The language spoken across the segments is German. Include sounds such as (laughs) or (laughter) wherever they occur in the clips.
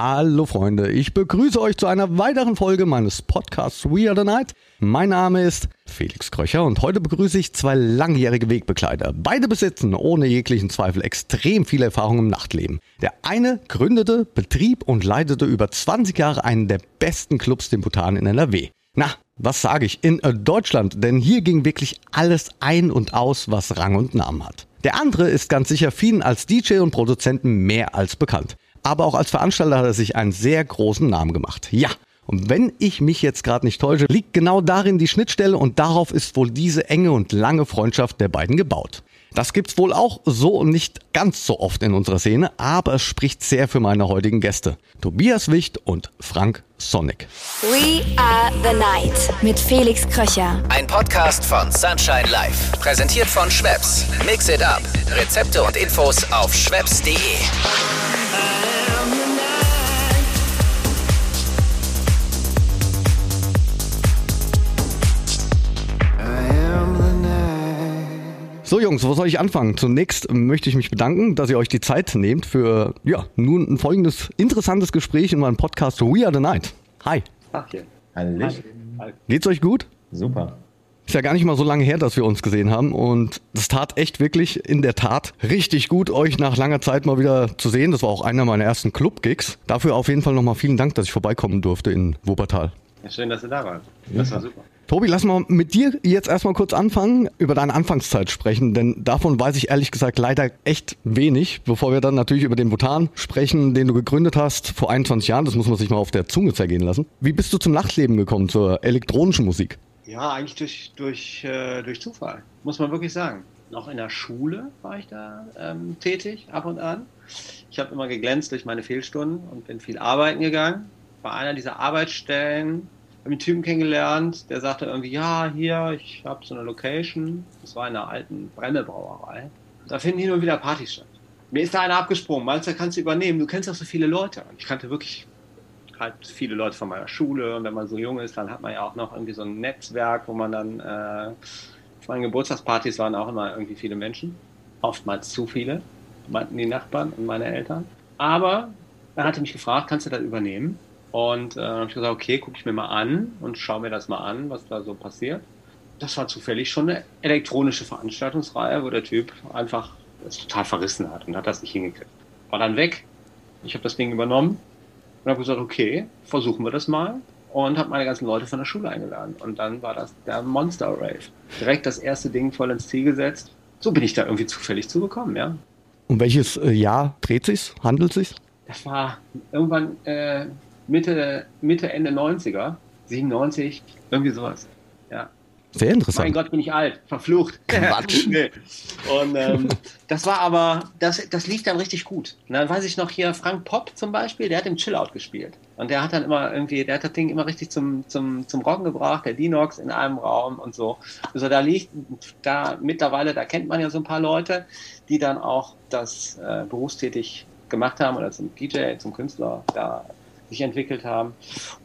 Hallo Freunde, ich begrüße euch zu einer weiteren Folge meines Podcasts We Are the Night. Mein Name ist Felix Kröcher und heute begrüße ich zwei langjährige Wegbegleiter. Beide besitzen ohne jeglichen Zweifel extrem viel Erfahrung im Nachtleben. Der eine gründete, betrieb und leitete über 20 Jahre einen der besten Clubs, den Bhutan in NRW. Na, was sage ich, in Deutschland, denn hier ging wirklich alles ein und aus, was Rang und Namen hat. Der andere ist ganz sicher vielen als DJ und Produzenten mehr als bekannt aber auch als Veranstalter hat er sich einen sehr großen Namen gemacht. Ja, und wenn ich mich jetzt gerade nicht täusche, liegt genau darin die Schnittstelle und darauf ist wohl diese enge und lange Freundschaft der beiden gebaut. Das gibt's wohl auch so und nicht ganz so oft in unserer Szene, aber es spricht sehr für meine heutigen Gäste. Tobias Wicht und Frank Sonic. We are the night mit Felix Kröcher. Ein Podcast von Sunshine Life. Präsentiert von Schweppes. Mix it up. Rezepte und Infos auf schweppes.de. So Jungs, wo soll ich anfangen? Zunächst möchte ich mich bedanken, dass ihr euch die Zeit nehmt für ja, nun ein folgendes interessantes Gespräch in meinem Podcast We Are the Night. Hi. Ach ja. Hallo. Geht's euch gut? Super. Ist ja gar nicht mal so lange her, dass wir uns gesehen haben und das tat echt wirklich in der Tat richtig gut, euch nach langer Zeit mal wieder zu sehen. Das war auch einer meiner ersten Club-Gigs. Dafür auf jeden Fall nochmal vielen Dank, dass ich vorbeikommen durfte in Wuppertal. Ja, schön, dass ihr da wart. Das war super. Tobi, lass mal mit dir jetzt erstmal kurz anfangen, über deine Anfangszeit sprechen, denn davon weiß ich ehrlich gesagt leider echt wenig, bevor wir dann natürlich über den Bhutan sprechen, den du gegründet hast vor 21 Jahren, das muss man sich mal auf der Zunge zergehen lassen. Wie bist du zum Nachtleben gekommen, zur elektronischen Musik? Ja, eigentlich durch, durch, äh, durch Zufall, muss man wirklich sagen. Noch in der Schule war ich da ähm, tätig, ab und an. Ich habe immer geglänzt durch meine Fehlstunden und bin viel arbeiten gegangen. Bei einer dieser Arbeitsstellen habe einen Typen kennengelernt, der sagte irgendwie, ja, hier, ich habe so eine Location. Das war in einer alten Bremmelbrauerei. Da finden hier nur wieder Partys statt. Mir ist da einer abgesprungen, meinst du, kannst du übernehmen? Du kennst doch so viele Leute. Und ich kannte wirklich halt viele Leute von meiner Schule. Und wenn man so jung ist, dann hat man ja auch noch irgendwie so ein Netzwerk, wo man dann, äh, auf meinen Geburtstagspartys waren auch immer irgendwie viele Menschen. Oftmals zu viele, meinten die Nachbarn und meine Eltern. Aber er hatte mich gefragt, kannst du das übernehmen? Und äh, habe ich gesagt, okay, gucke ich mir mal an und schaue mir das mal an, was da so passiert. Das war zufällig schon eine elektronische Veranstaltungsreihe, wo der Typ einfach es total verrissen hat und hat das nicht hingekriegt. War dann weg. Ich habe das Ding übernommen und habe gesagt, okay, versuchen wir das mal. Und habe meine ganzen Leute von der Schule eingeladen. Und dann war das der Monster Rave. Direkt das erste Ding voll ins Ziel gesetzt. So bin ich da irgendwie zufällig zugekommen, ja. Um welches äh, Jahr dreht sich's? Handelt sich's? Das war irgendwann äh, Mitte, Mitte, Ende 90er, 97, irgendwie sowas. Sehr interessant. Mein Gott, bin ich alt, verflucht. (laughs) Quatsch. nee. Und ähm, das war aber, das, das lief dann richtig gut. Und dann weiß ich noch hier, Frank Pop zum Beispiel, der hat im Chillout gespielt. Und der hat dann immer irgendwie, der hat das Ding immer richtig zum, zum, zum Rocken gebracht, der Dinox in einem Raum und so. Also da liegt, da mittlerweile, da kennt man ja so ein paar Leute, die dann auch das äh, berufstätig gemacht haben oder zum DJ, zum Künstler da sich entwickelt haben.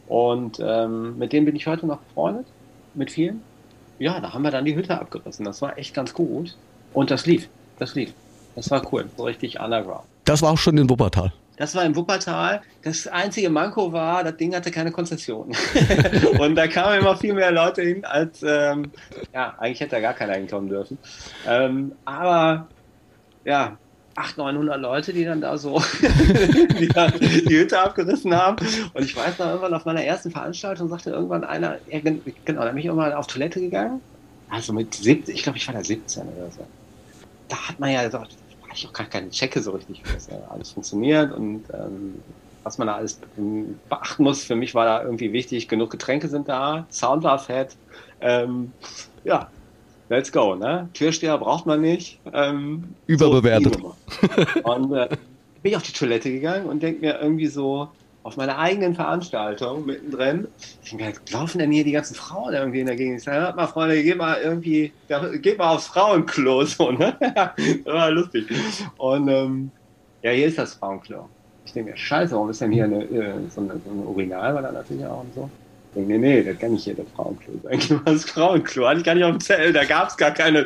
Und ähm, mit denen bin ich heute noch befreundet, mit vielen. Ja, da haben wir dann die Hütte abgerissen. Das war echt ganz gut. Und das lief. Das lief. Das war cool. So richtig underground. Das war auch schon in Wuppertal. Das war im Wuppertal. Das einzige Manko war, das Ding hatte keine Konzession. (laughs) und da kamen immer viel mehr Leute hin, als, ähm, ja, eigentlich hätte da gar keiner hinkommen dürfen. Ähm, aber, ja, 800, 900 Leute, die dann da so (laughs) die, dann die Hütte abgerissen haben. Und ich weiß noch, irgendwann auf meiner ersten Veranstaltung sagte irgendwann einer, ja, genau, da bin ich irgendwann auf Toilette gegangen. Also mit 17, ich glaube, ich war da 17 oder so. Da hat man ja gesagt, ich auch gar keine Checke so richtig, wie das alles funktioniert und ähm, was man da alles beachten muss. Für mich war da irgendwie wichtig, genug Getränke sind da, Sound war fett. Ähm, ja, let's go, ne? Türsteher braucht man nicht. Ähm, Überbewertet. So, und äh, bin ich auf die Toilette gegangen und denke mir irgendwie so, auf meiner eigenen Veranstaltung mittendrin, ich denke mir, laufen denn hier die ganzen Frauen irgendwie in der Gegend? Ich sage, hört mal, Freunde, geht mal irgendwie, geht mal aufs Frauenklo, (laughs) so, ne? das (laughs) war lustig. Und ähm, ja, hier ist das Frauenklo. Ich denke mir, scheiße, warum ist denn hier eine, äh, so, eine, so eine Urinal, war da natürlich auch und so. Denke, nee, nee, das kann nicht hier das Frauenklo (laughs) sein. Das Frauenklo hatte ich gar nicht auf dem Zettel. Da gab es gar keine,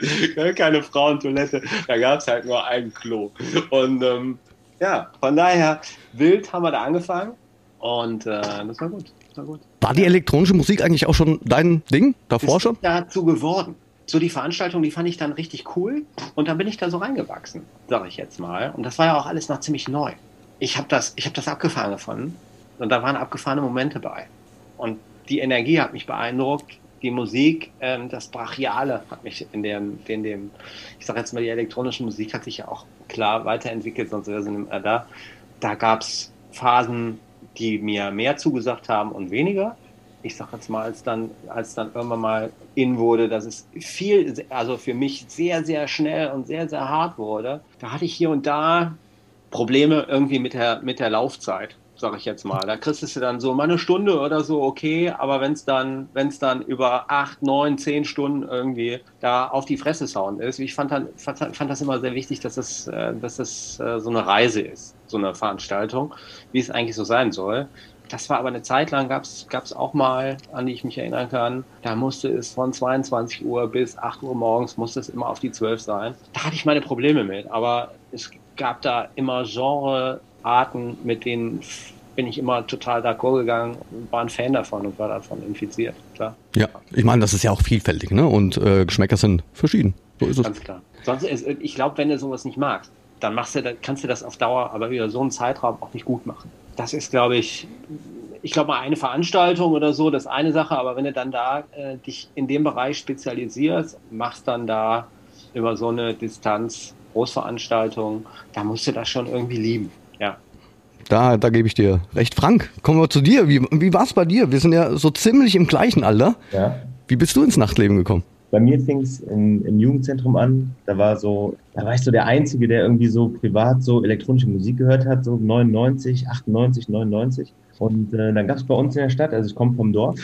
keine Frauentoilette. Da gab es halt nur ein Klo. Und ähm, Ja, von daher, wild haben wir da angefangen und äh, das war gut. Das war gut. War die elektronische Musik eigentlich auch schon dein Ding davor ist schon? dazu geworden. So die Veranstaltung, die fand ich dann richtig cool und dann bin ich da so reingewachsen, sage ich jetzt mal. Und das war ja auch alles noch ziemlich neu. Ich habe das, ich habe das abgefahren gefunden und da waren abgefahrene Momente bei. Und die Energie hat mich beeindruckt, die Musik, ähm, das Brachiale hat mich in dem, in dem, ich sage jetzt mal, die elektronische Musik hat sich ja auch klar weiterentwickelt, sonst wäre sie da. Da gab es Phasen, die mir mehr zugesagt haben und weniger. Ich sag jetzt mal, als dann, als dann irgendwann mal in wurde, dass es viel, also für mich sehr, sehr schnell und sehr, sehr hart wurde, da hatte ich hier und da Probleme irgendwie mit der, mit der Laufzeit, sag ich jetzt mal. Da kriegst du dann so mal eine Stunde oder so, okay, aber wenn es dann, wenn es dann über acht, neun, zehn Stunden irgendwie da auf die Fresse Sound ist, ich fand, dann, fand, fand das immer sehr wichtig, dass es, äh, dass es äh, so eine Reise ist, so eine Veranstaltung, wie es eigentlich so sein soll. Das war aber eine Zeit lang, gab es auch mal, an die ich mich erinnern kann, da musste es von 22 Uhr bis 8 Uhr morgens, musste es immer auf die 12 sein. Da hatte ich meine Probleme mit, aber es gab da immer Genrearten, mit denen bin ich immer total d'accord gegangen und war ein Fan davon und war davon infiziert, klar. Ja, ich meine, das ist ja auch vielfältig, ne? Und äh, Geschmäcker sind verschieden. So ist es. Ganz klar. Sonst ist, ich glaube, wenn du sowas nicht magst, dann machst du, kannst du das auf Dauer aber über so einen Zeitraum auch nicht gut machen das ist, glaube ich, ich glaube mal eine Veranstaltung oder so, das ist eine Sache, aber wenn du dann da äh, dich in dem Bereich spezialisierst, machst dann da über so eine Distanz Großveranstaltung, da musst du das schon irgendwie lieben, ja. Da, da gebe ich dir recht. Frank, kommen wir zu dir. Wie, wie war es bei dir? Wir sind ja so ziemlich im gleichen Alter. Ja. Wie bist du ins Nachtleben gekommen? Bei mir fing es im Jugendzentrum an. Da war so, da war ich so der Einzige, der irgendwie so privat so elektronische Musik gehört hat, so 99, 98, 99. Und äh, dann gab es bei uns in der Stadt, also ich komme vom Dorf,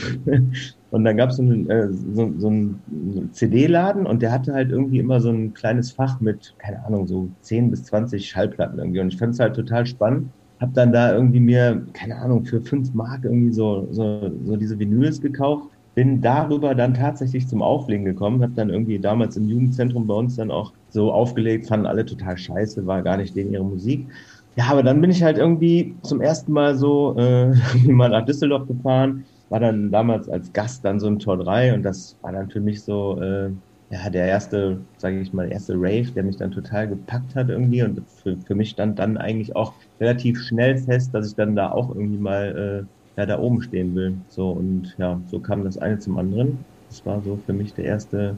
und dann gab so es äh, so, so einen CD-Laden und der hatte halt irgendwie immer so ein kleines Fach mit, keine Ahnung, so 10 bis 20 Schallplatten irgendwie. Und ich fand es halt total spannend. Hab dann da irgendwie mir, keine Ahnung, für 5 Mark irgendwie so, so, so diese Vinyls gekauft bin darüber dann tatsächlich zum Auflegen gekommen, habe dann irgendwie damals im Jugendzentrum bei uns dann auch so aufgelegt, fanden alle total scheiße, war gar nicht denen ihre Musik. Ja, aber dann bin ich halt irgendwie zum ersten Mal so äh, (laughs) mal nach Düsseldorf gefahren, war dann damals als Gast dann so im Tor 3 und das war dann für mich so äh, ja der erste, sage ich mal, erste Rave, der mich dann total gepackt hat irgendwie und für, für mich stand dann eigentlich auch relativ schnell fest, dass ich dann da auch irgendwie mal äh, ja, da oben stehen will. So und ja, so kam das eine zum anderen. Das war so für mich der erste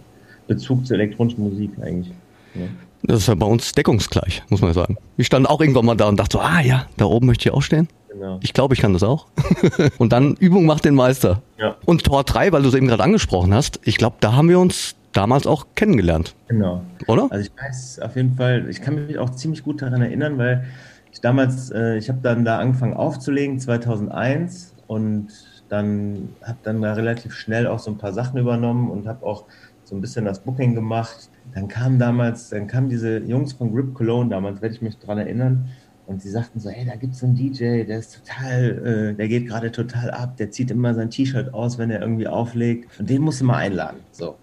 Bezug zur elektronischen Musik eigentlich. Ja. Das ist ja bei uns deckungsgleich, muss man sagen. Ich stand auch irgendwann mal da und dachte so, ah ja, da oben möchte ich auch stehen. Genau. Ich glaube, ich kann das auch. (laughs) und dann Übung macht den Meister. Ja. Und Tor 3, weil du es eben gerade angesprochen hast, ich glaube, da haben wir uns damals auch kennengelernt. Genau. Oder? Also ich weiß auf jeden Fall, ich kann mich auch ziemlich gut daran erinnern, weil ich damals, äh, ich habe dann da angefangen aufzulegen, 2001 und dann habe dann da relativ schnell auch so ein paar Sachen übernommen und habe auch so ein bisschen das Booking gemacht. Dann kam damals, dann kamen diese Jungs von Grip Cologne damals, werde ich mich daran erinnern, und sie sagten so, hey, da gibt es einen DJ, der ist total, äh, der geht gerade total ab, der zieht immer sein T-Shirt aus, wenn er irgendwie auflegt. Und den musst du mal einladen. So.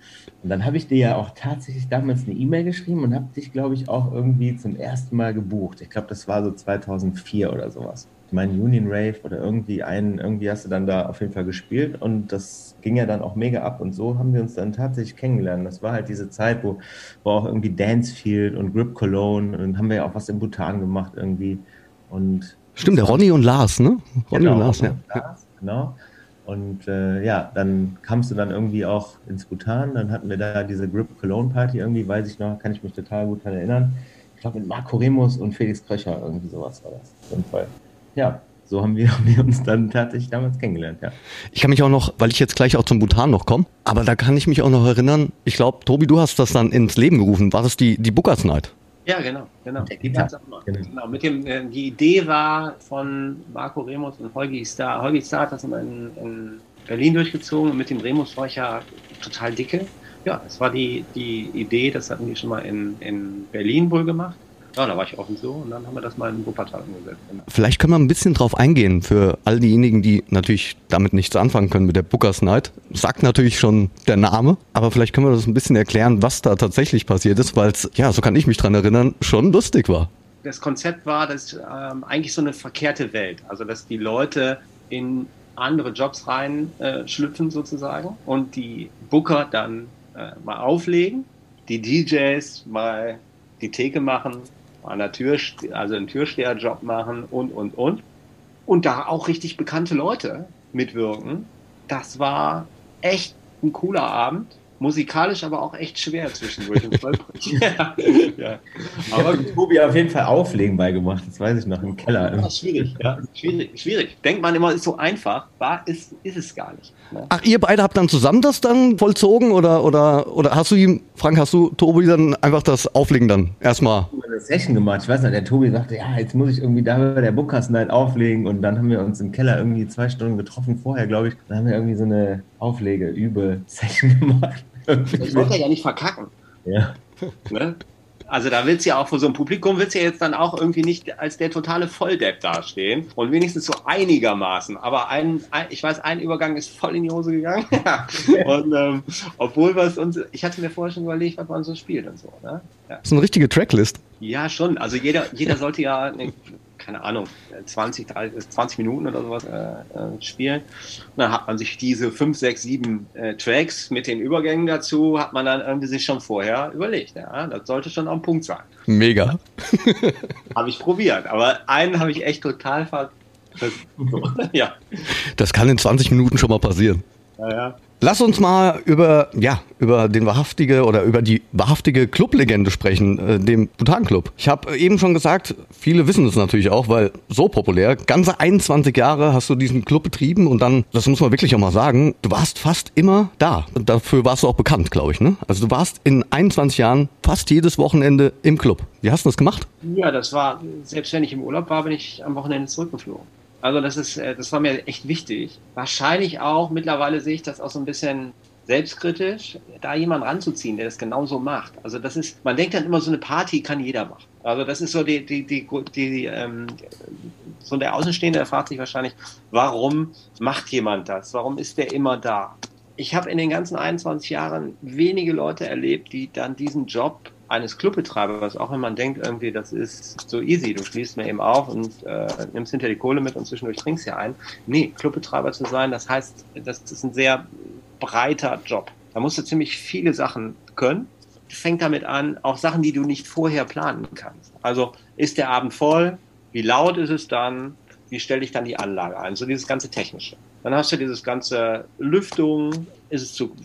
Und dann habe ich dir ja auch tatsächlich damals eine E-Mail geschrieben und habe dich, glaube ich, auch irgendwie zum ersten Mal gebucht. Ich glaube, das war so 2004 oder sowas. Ich meine, Union Rave oder irgendwie einen, irgendwie hast du dann da auf jeden Fall gespielt und das ging ja dann auch mega ab und so haben wir uns dann tatsächlich kennengelernt. Das war halt diese Zeit, wo, wo auch irgendwie Dancefield und Grip Cologne und haben wir ja auch was in Bhutan gemacht irgendwie und Stimmt, der Ronny und Lars, ne? Ronny genau, und Lars, ja. Lars, genau. Und äh, ja, dann kamst du dann irgendwie auch ins Bhutan, dann hatten wir da diese Grip Cologne Party irgendwie, weiß ich noch, kann ich mich total gut daran erinnern. Ich glaube mit Marco Remus und Felix Kröcher, irgendwie sowas war das. Auf jeden Fall. Ja, so haben wir, (laughs) haben wir uns dann tatsächlich damals kennengelernt, ja. Ich kann mich auch noch, weil ich jetzt gleich auch zum Bhutan noch komme, aber da kann ich mich auch noch erinnern, ich glaube, Tobi, du hast das dann ins Leben gerufen. War das die, die Bookers Night? Ja, genau, genau. Der gibt ja, genau. genau. Mit dem, äh, die Idee war von Marco Remus und Holgi Star. Holgi Star hat das in, in Berlin durchgezogen und mit dem Remus war ich ja total dicke. Ja, es war die, die Idee, das hatten die schon mal in, in Berlin wohl gemacht. Ja, da war ich offen so und dann haben wir das mal in Wuppertal umgesetzt. Genau. Vielleicht können wir ein bisschen drauf eingehen für all diejenigen, die natürlich damit nichts anfangen können mit der Bookers Night. Sagt natürlich schon der Name, aber vielleicht können wir das ein bisschen erklären, was da tatsächlich passiert ist, weil es, ja, so kann ich mich dran erinnern, schon lustig war. das Konzept war, dass ähm, eigentlich so eine verkehrte Welt, also dass die Leute in andere Jobs reinschlüpfen äh, sozusagen und die Booker dann äh, mal auflegen, die DJs mal die Theke machen, an der Tür, also einen Türsteherjob machen und, und, und. Und da auch richtig bekannte Leute mitwirken. Das war echt ein cooler Abend musikalisch aber auch echt schwer zwischendurch und (laughs) holprig. ja. ja. Aber ich Tobi auf jeden Fall Auflegen beigemacht, das weiß ich noch, im Keller. Ja, schwierig, ja. Schwierig, schwierig. Denkt man immer, ist so einfach, war, ist, ist es gar nicht. Ne? Ach, ihr beide habt dann zusammen das dann vollzogen oder, oder, oder hast du ihm, Frank, hast du Tobi dann einfach das Auflegen dann erstmal? eine Session gemacht. Ich weiß nicht, der Tobi sagte, ja, jetzt muss ich irgendwie da bei der Bookcast halt auflegen und dann haben wir uns im Keller irgendwie zwei Stunden getroffen vorher, glaube ich. Dann haben wir irgendwie so eine Auflege-Übe-Session (laughs) gemacht. Ich wollte ja nicht verkacken. Ja. Ne? Also da willst du ja auch vor so einem Publikum, willst du ja jetzt dann auch irgendwie nicht als der totale Volldepp dastehen und wenigstens so einigermaßen. Aber ein, ein ich weiß, ein Übergang ist voll in die Hose gegangen. (laughs) und ähm, obwohl wir es uns, ich hatte mir vorher schon überlegt, was man so spielt und so. Ne? Ja. Das ist eine richtige Tracklist. Ja, schon. Also jeder, jeder sollte ja eine keine Ahnung, 20, 30, 20 Minuten oder sowas äh, äh, spielen. Und dann hat man sich diese 5, 6, 7 äh, Tracks mit den Übergängen dazu, hat man dann irgendwie sich schon vorher überlegt. Ja, das sollte schon am Punkt sein. Mega. (laughs) habe ich probiert, aber einen habe ich echt total ver... (laughs) (laughs) ja. Das kann in 20 Minuten schon mal passieren. Ja, ja. Lass uns mal über, ja, über den wahrhaftige oder über die wahrhaftige Clublegende sprechen, äh, dem Bhutan Club. Ich habe eben schon gesagt, viele wissen es natürlich auch, weil so populär. Ganze 21 Jahre hast du diesen Club betrieben und dann, das muss man wirklich auch mal sagen, du warst fast immer da. Dafür warst du auch bekannt, glaube ich. Ne? Also du warst in 21 Jahren fast jedes Wochenende im Club. Wie hast du das gemacht? Ja, das war, selbst wenn ich im Urlaub war, bin ich am Wochenende zurückgeflogen. Also das ist, äh, das war mir echt wichtig. Wahrscheinlich auch, mittlerweile sehe ich das auch so ein bisschen selbstkritisch, da jemanden ranzuziehen, der das genauso macht. Also das ist, man denkt dann immer, so eine Party kann jeder machen. Also das ist so die, die, die, die ähm, so der Außenstehende, der fragt sich wahrscheinlich, warum macht jemand das? Warum ist der immer da? Ich habe in den ganzen 21 Jahren wenige Leute erlebt, die dann diesen Job eines Clubbetreibers, auch wenn man denkt, irgendwie, das ist so easy, du schließt mir eben auf und äh, nimmst hinter die Kohle mit und zwischendurch trinkst ja ein. Nee, Clubbetreiber zu sein, das heißt, das ist ein sehr breiter Job. Da musst du ziemlich viele Sachen können. Fängt damit an, auch Sachen, die du nicht vorher planen kannst. Also ist der Abend voll? Wie laut ist es dann? Wie stelle ich dann die Anlage ein? So dieses ganze Technische. Dann hast du dieses ganze Lüftung, ist es zu,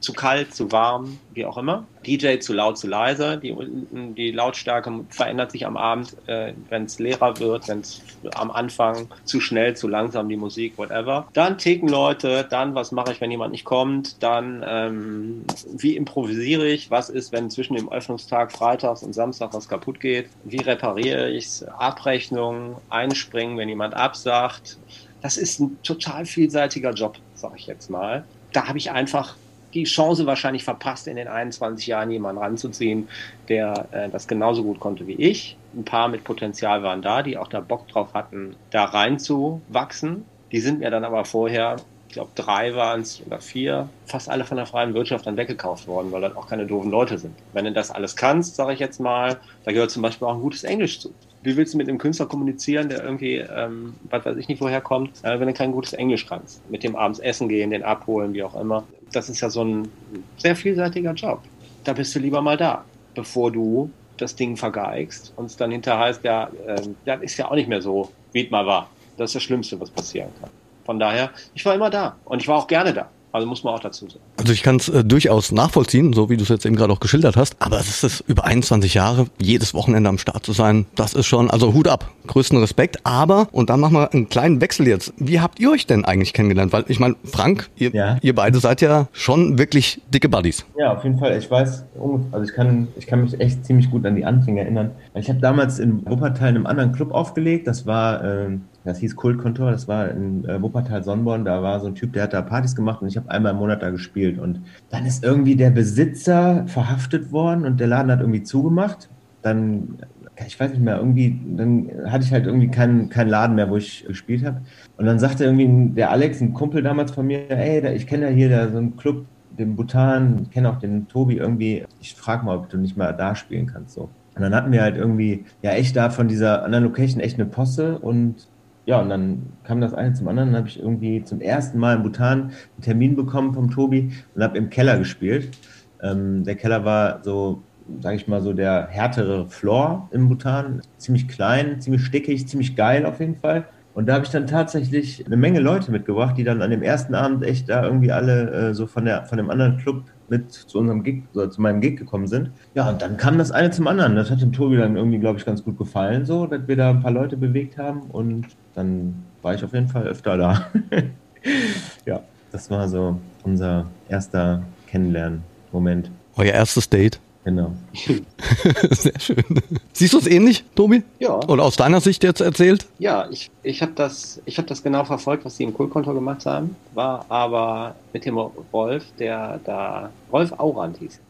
zu kalt, zu warm, wie auch immer. DJ zu laut, zu leise. Die, die Lautstärke verändert sich am Abend, äh, wenn es leerer wird, wenn es am Anfang zu schnell, zu langsam die Musik, whatever. Dann ticken Leute, dann was mache ich, wenn jemand nicht kommt, dann ähm, wie improvisiere ich, was ist, wenn zwischen dem Öffnungstag Freitags und Samstag was kaputt geht, wie repariere ich es, Abrechnung, einspringen, wenn jemand absagt, das ist ein total vielseitiger Job, sage ich jetzt mal. Da habe ich einfach die Chance wahrscheinlich verpasst, in den 21 Jahren jemanden ranzuziehen, der äh, das genauso gut konnte wie ich. Ein paar mit Potenzial waren da, die auch da Bock drauf hatten, da reinzuwachsen. Die sind mir dann aber vorher, ich glaube drei waren es oder vier, fast alle von der freien Wirtschaft dann weggekauft worden, weil das auch keine doofen Leute sind. Wenn du das alles kannst, sage ich jetzt mal, da gehört zum Beispiel auch ein gutes Englisch zu wie willst du mit einem Künstler kommunizieren, der irgendwie, ähm, was weiß ich nicht, woher kommt, äh, wenn du kein gutes Englisch kannst? Mit dem abends essen gehen, den abholen, wie auch immer. Das ist ja so ein sehr vielseitiger Job. Da bist du lieber mal da, bevor du das Ding vergeigst und es dann hinterher heißt, ja, äh, das ist ja auch nicht mehr so, wie es mal war. Das ist das Schlimmste, was passieren kann. Von daher, ich war immer da und ich war auch gerne da. Also muss man auch dazu sagen. Also ich kann es äh, durchaus nachvollziehen, so wie du es jetzt eben gerade auch geschildert hast. Aber es ist über 21 Jahre, jedes Wochenende am Start zu sein, das ist schon, also Hut ab, größten Respekt. Aber, und dann machen wir einen kleinen Wechsel jetzt. Wie habt ihr euch denn eigentlich kennengelernt? Weil ich meine, Frank, ihr, ja. ihr beide seid ja schon wirklich dicke Buddies. Ja, auf jeden Fall. Ich weiß, also ich kann, ich kann mich echt ziemlich gut an die Anfänge erinnern. Ich habe damals in Wuppertal in einem anderen Club aufgelegt. Das war... Ähm das hieß Kultkontor, das war in äh, Wuppertal Sonnborn, da war so ein Typ, der hat da Partys gemacht und ich habe einmal im Monat da gespielt. Und dann ist irgendwie der Besitzer verhaftet worden und der Laden hat irgendwie zugemacht. Dann, ich weiß nicht mehr, irgendwie, dann hatte ich halt irgendwie keinen kein Laden mehr, wo ich gespielt habe. Und dann sagte irgendwie der Alex, ein Kumpel damals von mir, ey, ich kenne ja hier da so einen Club, den Bhutan, ich kenne auch den Tobi irgendwie, ich frage mal, ob du nicht mal da spielen kannst. So Und dann hatten wir halt irgendwie, ja, echt da von dieser anderen Location echt eine Posse und ja, und dann kam das eine zum anderen. Dann habe ich irgendwie zum ersten Mal in Bhutan einen Termin bekommen vom Tobi und habe im Keller gespielt. Ähm, der Keller war so, sage ich mal, so der härtere Floor im Bhutan. Ziemlich klein, ziemlich stickig, ziemlich geil auf jeden Fall. Und da habe ich dann tatsächlich eine Menge Leute mitgebracht, die dann an dem ersten Abend echt da irgendwie alle äh, so von, der, von dem anderen Club mit zu unserem Gig, oder zu meinem Gig gekommen sind. Ja, und dann kam das eine zum anderen. Das hat dem Tobi dann irgendwie, glaube ich, ganz gut gefallen, so, dass wir da ein paar Leute bewegt haben. Und dann war ich auf jeden Fall öfter da. (laughs) ja, das war so unser erster Kennenlernen-Moment. Euer erstes Date. Genau. (laughs) Sehr schön. Siehst du es ähnlich, Tobi? Ja. Oder aus deiner Sicht jetzt erzählt? Ja, ich, ich habe das, ich hab das genau verfolgt, was die im Kohlkonto gemacht haben. War aber mit dem Rolf, der da, Rolf Aurand hieß.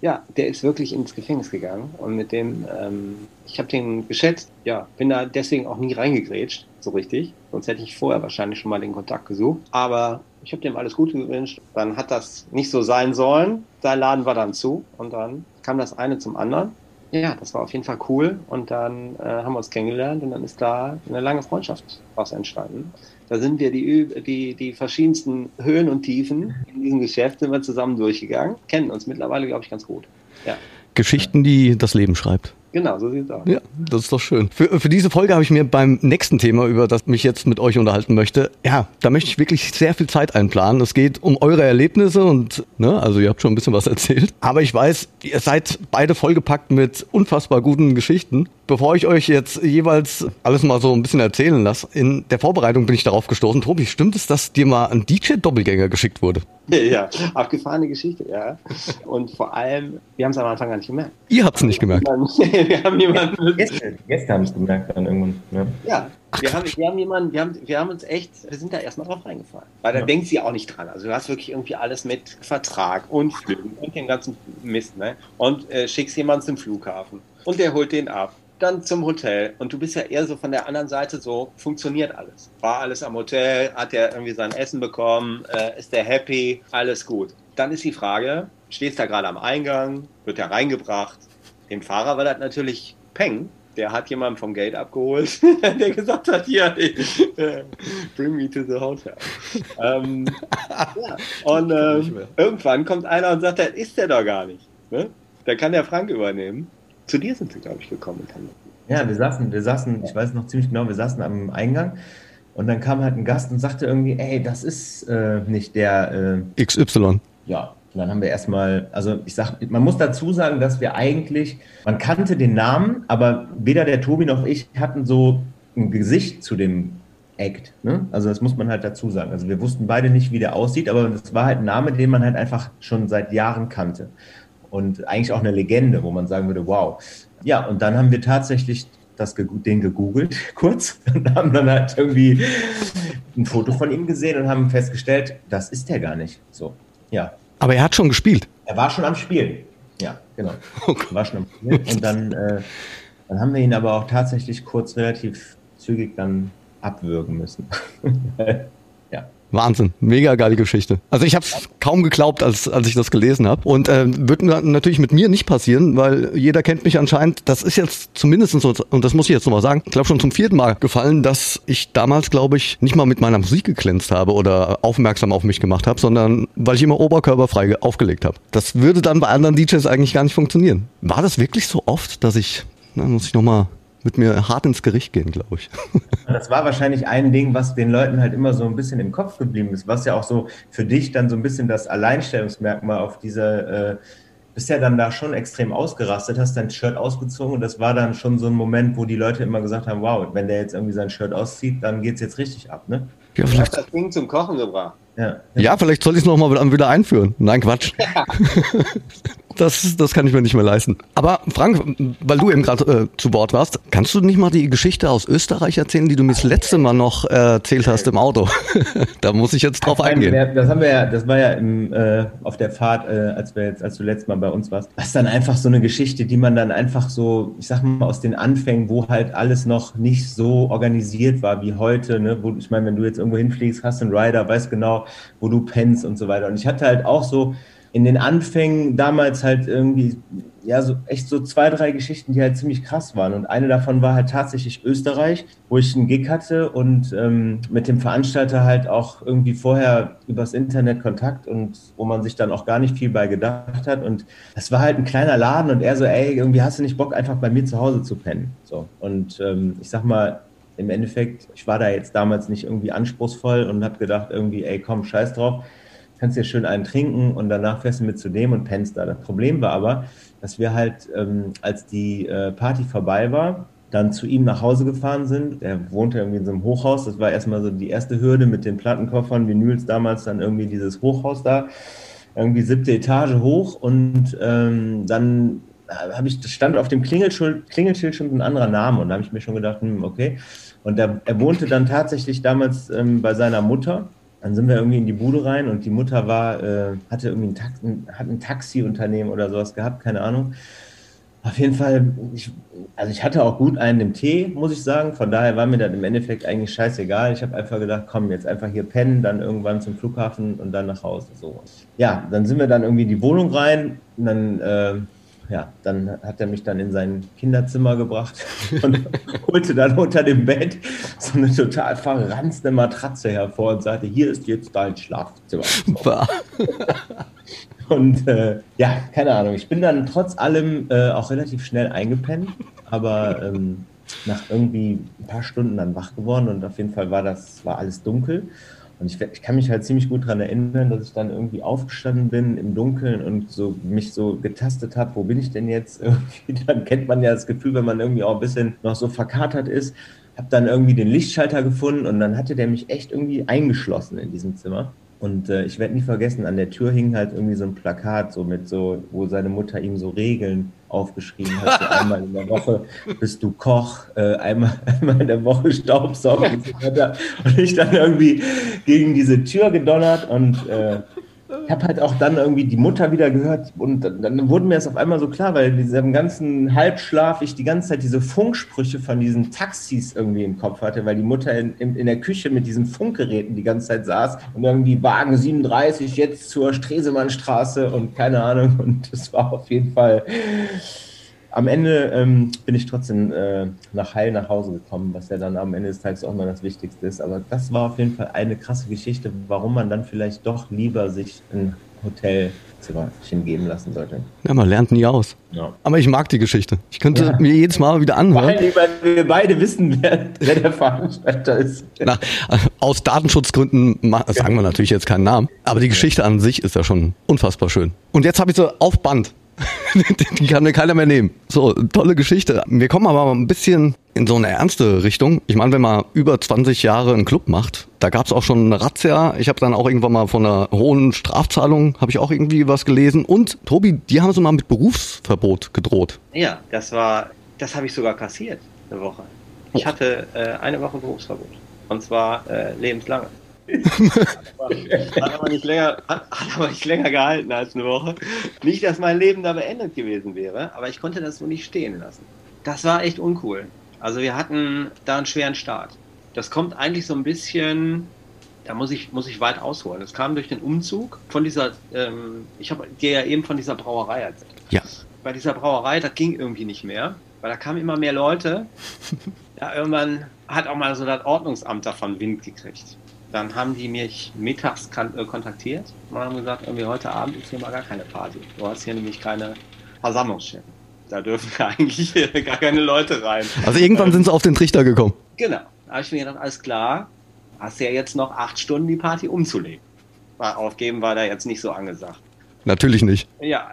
Ja, der ist wirklich ins Gefängnis gegangen und mit dem, ähm, ich habe den geschätzt, ja, bin da deswegen auch nie reingegrätscht, so richtig. Sonst hätte ich vorher wahrscheinlich schon mal den Kontakt gesucht. Aber ich habe dem alles Gute gewünscht. Dann hat das nicht so sein sollen. Sein Laden war dann zu und dann kam das eine zum anderen. Ja, das war auf jeden Fall cool und dann äh, haben wir uns kennengelernt und dann ist da eine lange Freundschaft daraus entstanden. Da sind wir die, die, die verschiedensten Höhen und Tiefen in diesem Geschäft sind wir zusammen durchgegangen, kennen uns mittlerweile, glaube ich, ganz gut. Ja, Geschichten, die das Leben schreibt. Genau, so sieht's aus. Ja, das ist doch schön. Für, für diese Folge habe ich mir beim nächsten Thema, über das ich mich jetzt mit euch unterhalten möchte, ja, da möchte ich wirklich sehr viel Zeit einplanen. Es geht um eure Erlebnisse und, ne, also ihr habt schon ein bisschen was (laughs) erzählt. Aber ich weiß, ihr seid beide vollgepackt mit unfassbar guten Geschichten. Bevor ich euch jetzt jeweils alles mal so ein bisschen erzählen lasse, in der Vorbereitung bin ich darauf gestoßen. Tobi, stimmt es, dass dir mal ein DJ-Doppelgänger geschickt wurde? Ja, abgefahrene Geschichte, ja. Und vor allem, wir haben es am Anfang gar nicht gemerkt. Ihr habt's nicht gemerkt. (laughs) wir haben jemanden Gäste, Gäste haben es gemerkt dann irgendwann. Ne? Ja, wir haben, wir haben jemanden, wir haben, wir haben uns echt, wir sind da erstmal drauf reingefallen. Weil da Ja. denkt sie auch nicht dran. Also du hast wirklich irgendwie alles mit Vertrag und Flügen und den ganzen Mist, ne? Und äh, schickst jemanden zum Flughafen. Und der holt den ab. Dann zum Hotel. Und du bist ja eher so von der anderen Seite so, funktioniert alles. War alles am Hotel, hat der irgendwie sein Essen bekommen, äh, ist der happy, alles gut. Dann ist die Frage, stehst da gerade am Eingang, wird er reingebracht. Dem Fahrer war das natürlich Peng. Der hat jemanden vom Gate abgeholt, (laughs) der gesagt hat, hier, (laughs) äh, bring me to the hotel. (laughs) ähm, ja. Und ähm, irgendwann kommt einer und sagt, das ist der doch gar nicht. Ne? Da kann der Frank übernehmen. Zu dir sind sie, glaube ich, gekommen. Hannover. Ja, wir saßen, wir saßen, ich weiß noch ziemlich genau, wir saßen am Eingang und dann kam halt ein Gast und sagte irgendwie, ey, das ist äh, nicht der, äh, XY. ja. Und dann haben wir erstmal, also ich sag, man muss dazu sagen, dass wir eigentlich, man kannte den Namen, aber weder der Tobi noch ich hatten so ein Gesicht zu dem Act. Ne? Also das muss man halt dazu sagen. Also wir wussten beide nicht, wie der aussieht, aber das war halt ein Name, den man halt einfach schon seit Jahren kannte. Und eigentlich auch eine Legende, wo man sagen würde, wow. Ja, und dann haben wir tatsächlich das, den gegoogelt, (laughs) kurz, und haben dann halt irgendwie ein Foto von ihm gesehen und haben festgestellt, das ist der gar nicht. So, ja. Aber er hat schon gespielt. Er war schon am Spielen. Ja, genau. (laughs) Okay. War schon am Spielen. Und dann, äh, dann haben wir ihn aber auch tatsächlich kurz relativ zügig dann abwürgen müssen. (laughs) Wahnsinn, mega geile Geschichte. Also ich habe kaum geglaubt, als, als ich das gelesen habe. Und äh, wird na- natürlich mit mir nicht passieren, weil jeder kennt mich anscheinend. Das ist jetzt zumindest so, und das muss ich jetzt nochmal sagen, ich glaube schon zum vierten Mal gefallen, dass ich damals, glaube ich, nicht mal mit meiner Musik geglänzt habe oder aufmerksam auf mich gemacht habe, sondern weil ich immer oberkörperfrei ge- aufgelegt habe. Das würde dann bei anderen DJs eigentlich gar nicht funktionieren. War das wirklich so oft, dass ich, na, muss ich nochmal mit mir hart ins Gericht gehen, glaube ich. (laughs) Das war wahrscheinlich ein Ding, was den Leuten halt immer so ein bisschen im Kopf geblieben ist, was ja auch so für dich dann so ein bisschen das Alleinstellungsmerkmal auf dieser, äh, bist ja dann da schon extrem ausgerastet, hast dein Shirt ausgezogen und das war dann schon so ein Moment, wo die Leute immer gesagt haben, wow, wenn der jetzt irgendwie sein Shirt auszieht, dann geht's jetzt richtig ab, ne? Ja, habe vielleicht, das Ding zum Kochen gebracht. Ja. ja, vielleicht soll ich es nochmal wieder einführen. Nein, Quatsch. (laughs) Das, das kann ich mir nicht mehr leisten. Aber Frank, weil du eben gerade äh, zu Bord warst, kannst du nicht mal die Geschichte aus Österreich erzählen, die du mir das letzte Mal noch äh, erzählt hast im Auto? (laughs) da muss ich jetzt drauf eingehen. Das haben wir ja, das war ja im, äh, auf der Fahrt, äh, als wir jetzt, als du letztes Mal bei uns warst. Das ist dann einfach so eine Geschichte, die man dann einfach so, ich sag mal, aus den Anfängen, wo halt alles noch nicht so organisiert war wie heute, ne? Wo, ich meine, wenn du jetzt irgendwo hinfliegst, hast einen Rider, weißt genau, wo du pennst und so weiter. Und ich hatte halt auch so in den Anfängen damals halt irgendwie, ja, so echt so zwei, drei Geschichten, die halt ziemlich krass waren. Und eine davon war halt tatsächlich Österreich, wo ich einen Gig hatte und ähm, mit dem Veranstalter halt auch irgendwie vorher übers Internet Kontakt und wo man sich dann auch gar nicht viel bei gedacht hat. Und das war halt ein kleiner Laden und er so, ey, irgendwie hast du nicht Bock, einfach bei mir zu Hause zu pennen. So. Und ähm, ich sag mal, im Endeffekt, ich war da jetzt damals nicht irgendwie anspruchsvoll und habe gedacht, irgendwie, ey, komm, scheiß drauf kannst dir schön einen trinken und danach fährst du mit zu dem und pennst da. Das Problem war aber, dass wir halt, ähm, als die äh, Party vorbei war, dann zu ihm nach Hause gefahren sind. Er wohnte irgendwie in so einem Hochhaus. Das war erstmal so die erste Hürde mit den Plattenkoffern, Vinyls damals, dann irgendwie dieses Hochhaus da, irgendwie siebte Etage hoch und ähm, dann habe ich, stand auf dem Klingelschild, Klingelschild schon ein anderer Name und da habe ich mir schon gedacht, hm, okay. Und er, er wohnte dann tatsächlich damals ähm, bei seiner Mutter dann sind wir irgendwie in die Bude rein und die Mutter war, äh, hatte irgendwie ein, Tax hat ein Taxiunternehmen oder sowas gehabt, keine Ahnung. Auf jeden Fall, ich, also ich hatte auch gut einen im Tee, muss ich sagen. Von daher war mir das im Endeffekt eigentlich scheißegal. Ich habe einfach gedacht, komm, jetzt einfach hier pennen, dann irgendwann zum Flughafen und dann nach Hause. So. Ja, dann sind wir dann irgendwie in die Wohnung rein und dann äh, ja, dann hat er mich dann in sein Kinderzimmer gebracht (laughs) und holte dann unter dem Bett so eine total verranzte Matratze hervor und sagte, hier ist jetzt dein Schlafzimmer. (laughs) und äh, ja, keine Ahnung, ich bin dann trotz allem äh, auch relativ schnell eingepennt, aber ähm, nach irgendwie ein paar Stunden dann wach geworden und auf jeden Fall war das, war alles dunkel. Und ich, ich, kann mich halt ziemlich gut daran erinnern, dass ich dann irgendwie aufgestanden bin im Dunkeln und so mich so getastet habe, wo bin ich denn jetzt? (laughs) Irgendwie, dann kennt man ja das Gefühl, wenn man irgendwie auch ein bisschen noch so verkatert ist. Habe dann irgendwie den Lichtschalter gefunden und dann hatte der mich echt irgendwie eingeschlossen in diesem Zimmer. Und äh, ich werde nie vergessen, an der Tür hing halt irgendwie so ein Plakat, so mit so, wo seine Mutter ihm so Regeln aufgeschrieben hat. So einmal in der Woche bist du Koch, äh, einmal, (laughs) einmal in der Woche Staubsaugen und so weiter. Und ich dann irgendwie gegen diese Tür gedonnert und äh, ich habe halt auch dann irgendwie die Mutter wieder gehört und dann, dann wurde mir das auf einmal so klar, weil in diesem ganzen Halbschlaf ich die ganze Zeit diese Funksprüche von diesen Taxis irgendwie im Kopf hatte, weil die Mutter in, in, in der Küche mit diesen Funkgeräten die ganze Zeit saß und irgendwie Wagen 37 jetzt zur Stresemannstraße und keine Ahnung. Und das war auf jeden Fall am Ende ähm, bin ich trotzdem äh, nach Heil nach Hause gekommen, was ja dann am Ende des Tages auch mal das Wichtigste ist. Aber das war auf jeden Fall eine krasse Geschichte, warum man dann vielleicht doch lieber sich ein Hotelzimmerchen geben lassen sollte. Ja, man lernt nie aus. Ja. Aber ich mag die Geschichte. Ich könnte ja. mir jedes Mal wieder anhören. Weil wir beide wissen, wer, wer der Veranstalter ist. Na, aus Datenschutzgründen sagen wir natürlich jetzt keinen Namen. Aber die Geschichte an sich ist ja schon unfassbar schön. Und jetzt habe ich so auf Band. Die kann mir keiner mehr nehmen. So, tolle Geschichte. Wir kommen aber ein bisschen in so eine ernste Richtung. Ich meine, wenn man über 20 Jahre einen Club macht, da gab es auch schon eine Razzia. Ich habe dann auch irgendwann mal von einer hohen Strafzahlung, habe ich auch irgendwie was gelesen. Und Tobi, die haben so mal mit Berufsverbot gedroht. Ja, das war, das habe ich sogar kassiert, eine Woche. Ich hatte äh, eine Woche Berufsverbot. Und zwar äh, lebenslange (laughs) hat, aber nicht länger, hat, hat, aber nicht länger gehalten als eine Woche. Nicht, dass mein Leben da beendet gewesen wäre, aber ich konnte das so nicht stehen lassen. Das war echt uncool. Also wir hatten da einen schweren Start. Das kommt eigentlich so ein bisschen, da muss ich, muss ich weit ausholen. Es kam durch den Umzug von dieser, ähm, ich habe dir ja eben von dieser Brauerei erzählt. Ja. Bei dieser Brauerei, das ging irgendwie nicht mehr, weil da kamen immer mehr Leute. (laughs) Ja, irgendwann hat auch mal so das Ordnungsamt davon Wind gekriegt. Dann haben die mich mittags äh, kontaktiert und haben gesagt, irgendwie heute Abend ist hier mal gar keine Party. Du hast hier nämlich keine Versammlungsstellen. Da dürfen (laughs) eigentlich gar keine Leute rein. Also irgendwann sind sie auf den Trichter gekommen. Genau. Da habe ich mir gedacht, alles klar, hast ja jetzt noch acht Stunden die Party umzulegen. Aufgeben war da jetzt nicht so angesagt. Natürlich nicht. Ja,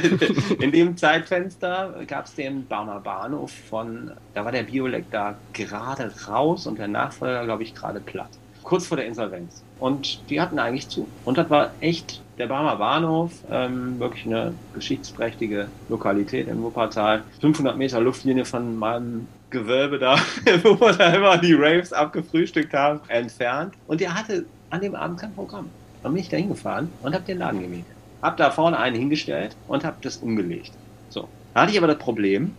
(laughs) in dem Zeitfenster gab es den Barmer Bahnhof von, da war der Biolek da gerade raus und der Nachfolger, glaube ich, gerade platt kurz vor der Insolvenz. Und die hatten eigentlich zu. Und das war echt der Barmer Bahnhof, ähm, wirklich eine geschichtsträchtige Lokalität in Wuppertal. 500 Meter Luftlinie von meinem Gewölbe da, (laughs) wo wir da immer die Raves abgefrühstückt haben, entfernt. Und der hatte an dem Abend kein Programm. Dann bin ich da hingefahren und habe den Laden gemietet. Hab da vorne einen hingestellt und habe das umgelegt. So. Da hatte ich aber das Problem,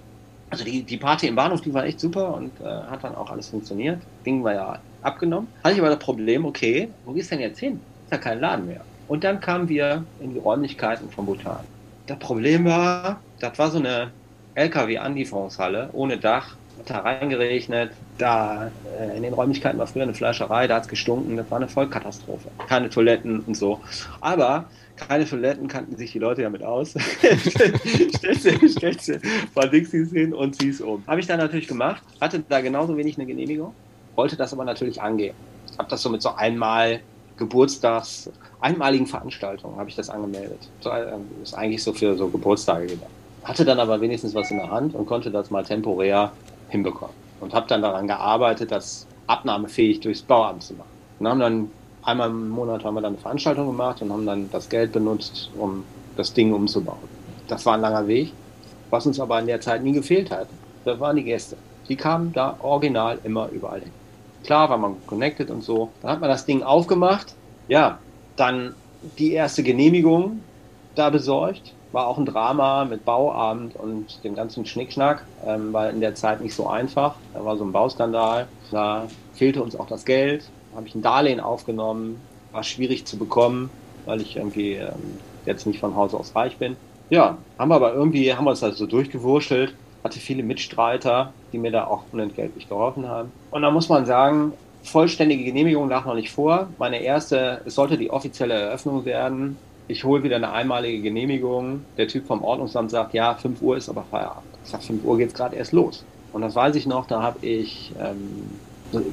also die, die Party im Bahnhof, die war echt super und äh, hat dann auch alles funktioniert. Ding war ja abgenommen. Hatte ich aber das Problem, okay, wo gehst du denn jetzt hin? Ist ja kein Laden mehr. Und dann kamen wir in die Räumlichkeiten von Bhutan. Das Problem war, das war so eine LKW-Anlieferungshalle ohne Dach, hat da reingeregnet, da äh, in den Räumlichkeiten war früher eine Fleischerei, da hat es gestunken, das war eine Vollkatastrophe. Keine Toiletten und so. Aber keine Toiletten kannten sich die Leute damit aus. (laughs) stellst du, stellst paar Dixies hin und ziehst um. Habe ich dann natürlich gemacht, hatte da genauso wenig eine Genehmigung, wollte das aber natürlich angehen. Habe das so mit so einmal Geburtstags, einmaligen Veranstaltungen habe ich das angemeldet. Äh, ist eigentlich so für so Geburtstage gedacht. Hatte dann aber wenigstens was in der Hand und konnte das mal temporär hinbekommen. Und habe dann daran gearbeitet, das abnahmefähig durchs Bauamt zu machen. Und haben dann einmal im Monat haben wir dann eine Veranstaltung gemacht und haben dann das Geld benutzt, um das Ding umzubauen. Das war ein langer Weg. Was uns aber in der Zeit nie gefehlt hat, das waren die Gäste. Die kamen da original immer überall hin. Klar war man connected und so. Dann hat man das Ding aufgemacht. Ja, dann die erste Genehmigung da besorgt. War auch ein Drama mit Bauamt und dem ganzen Schnickschnack. Ähm, war in der Zeit nicht so einfach. Da war so ein Bauskandal. Da fehlte uns auch das Geld. Habe ich ein Darlehen aufgenommen. War schwierig zu bekommen, weil ich irgendwie ähm, jetzt nicht von Hause aus reich bin. Ja, haben wir aber irgendwie, haben wir uns da so durchgewurschtelt hatte viele Mitstreiter, die mir da auch unentgeltlich geholfen haben. Und da muss man sagen, vollständige Genehmigung lag noch nicht vor. Meine erste, es sollte die offizielle Eröffnung werden. Ich hole wieder eine einmalige Genehmigung. Der Typ vom Ordnungsamt sagt, ja, 5 Uhr ist aber Feierabend. Ich sage, 5 Uhr geht es gerade erst los. Und das weiß ich noch, da habe ich ähm,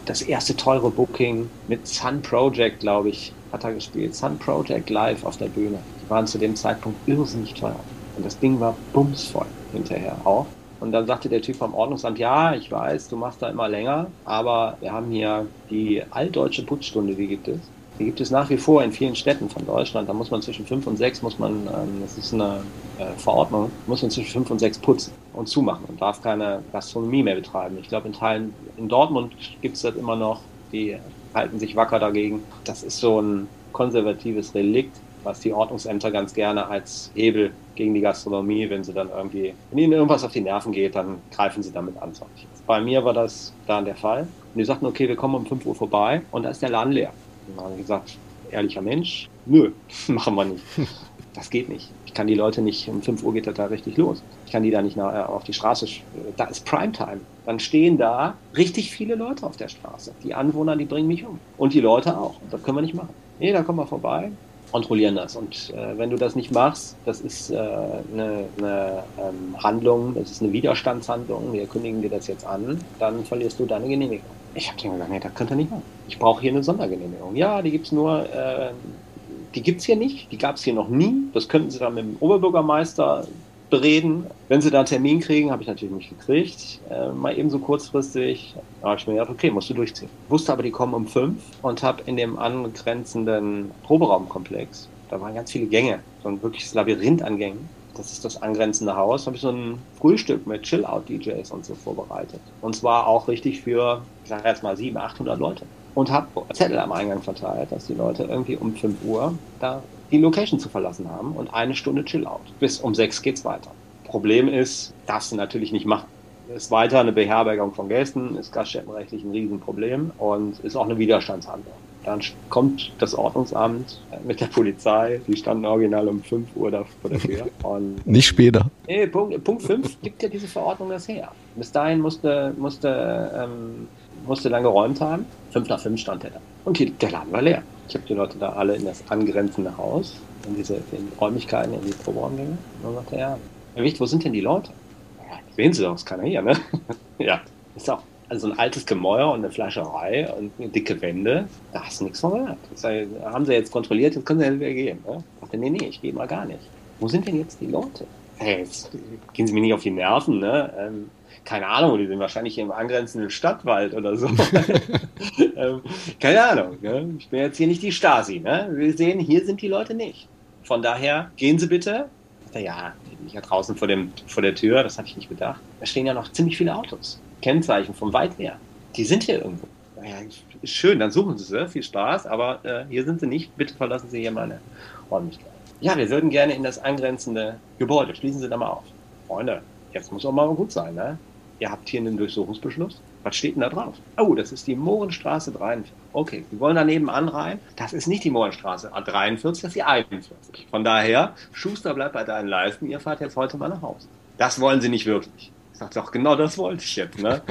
das erste teure Booking mit Sun Project, glaube ich, hat er gespielt. Sun Project live auf der Bühne. Die waren zu dem Zeitpunkt irrsinnig teuer. Und das Ding war bumsvoll hinterher auch. Und dann sagte der Typ vom Ordnungsamt, ja, ich weiß, du machst da immer länger, aber wir haben hier die altdeutsche Putzstunde, die gibt es. Die gibt es nach wie vor in vielen Städten von Deutschland. Da muss man zwischen fünf und sechs, muss man, ähm, das ist eine äh, Verordnung, muss man zwischen fünf und sechs putzen und zumachen und darf keine Gastronomie mehr betreiben. Ich glaube, in Teilen, in Dortmund gibt es das immer noch, die halten sich wacker dagegen. Das ist so ein konservatives Relikt was die Ordnungsämter ganz gerne als Hebel gegen die Gastronomie, wenn sie dann irgendwie, wenn ihnen irgendwas auf die Nerven geht, dann greifen sie damit an. Bei mir war das dann der Fall. Und die sagten, okay, wir kommen um 5 Uhr vorbei und da ist der Laden leer. Und dann habe ich gesagt, ehrlicher Mensch, nö, (laughs) machen wir nicht. Das geht nicht. Kann die Leute nicht, um 5 Uhr geht das da richtig los. Ich kann die da nicht auf die Straße, da ist Primetime. Dann stehen da richtig viele Leute auf der Straße. Die Anwohner, die bringen mich um. Und die Leute auch. Das können wir nicht machen. Nee, da kommen wir vorbei kontrollieren das. Und äh, wenn du das nicht machst, das ist äh, eine, eine ähm, Handlung, das ist eine Widerstandshandlung, wir kündigen dir das jetzt an, dann verlierst du deine Genehmigung. Ich habe dir gesagt, nee, das könnt ihr nicht machen. Ich brauche hier eine Sondergenehmigung. Ja, die gibt es nur, äh, die gibt es hier nicht, die gab es hier noch nie. Das könnten sie dann mit dem Oberbürgermeister bereden. Wenn sie da einen Termin kriegen, habe ich natürlich nicht gekriegt, äh, mal eben so kurzfristig. Da habe ich mir gedacht, okay, musst du durchziehen. Wusste aber, die kommen um fünf und habe in dem angrenzenden Proberaumkomplex, da waren ganz viele Gänge, so ein wirkliches Labyrinth an Gängen. Das ist das angrenzende Haus. habe ich so ein Frühstück mit Chill-Out-DJs und so vorbereitet. Und zwar auch richtig für, ich sage jetzt mal, 700, 800 Leute. Und habe Zettel am Eingang verteilt, dass die Leute irgendwie um 5 Uhr da die Location zu verlassen haben und eine Stunde Chill-Out. Bis um sechs geht's weiter. Problem ist, darfst du natürlich nicht machen. Ist weiter eine Beherbergung von Gästen, ist gaststättenrechtlich ein Riesenproblem und ist auch eine Widerstandshandlung. Dann kommt das Ordnungsamt mit der Polizei, die standen original um 5 Uhr da vor der Tür. (laughs) Und nicht später. Nee, Punkt, Punkt 5 gibt ja diese Verordnung das her. Bis dahin musste, musste, ähm, musste dann geräumt haben. 5 nach 5 stand er da. Und die, der Laden war leer. Ich habe die Leute da alle in das angrenzende Haus, in diese in Räumlichkeiten, in die Proberaumgänge. Und dann sagte er, ja, Herr Wicht, wo sind denn die Leute? Ja, sehen Sie doch, ist keiner hier, ne? (laughs) ja, ist auch also ein altes Gemäuer und eine Fleischerei und dicke Wände, da hast du nichts von gehört. Das haben sie jetzt kontrolliert, jetzt können sie ja wieder gehen. Ne? Ich dachte, nee, nee, ich gehe mal gar nicht. Wo sind denn jetzt die Leute? Hey, jetzt gehen sie mir nicht auf die Nerven, ne? Ähm, keine Ahnung, die sind wahrscheinlich im angrenzenden Stadtwald oder so. (laughs) ähm, keine Ahnung. Ne? Ich bin jetzt hier nicht die Stasi. Ne? Wir sehen, hier sind die Leute nicht. Von daher, gehen Sie bitte. Ja, ich ja draußen vor, dem, vor der Tür, das hatte ich nicht bedacht. Da stehen ja noch ziemlich viele Autos. Kennzeichen vom weit her. Die sind hier irgendwo. Naja, ist schön, dann suchen Sie sie, viel Spaß, aber äh, hier sind sie nicht. Bitte verlassen Sie hier meine Räumlichkeit. Ja, wir würden gerne in das angrenzende Gebäude. Schließen Sie da mal auf. Freunde, jetzt muss auch mal gut sein, ne? ihr habt hier einen Durchsuchungsbeschluss. Was steht denn da drauf? Oh, das ist die Mohrenstraße 43. Okay, wir wollen daneben anreihen. Das ist nicht die Mohrenstraße 43, das ist die 41. Von daher, Schuster bleibt bei deinen Leisten, ihr fahrt jetzt heute mal nach Hause. Das wollen sie nicht wirklich. Ich sage doch, genau das wollte ich jetzt. Ne?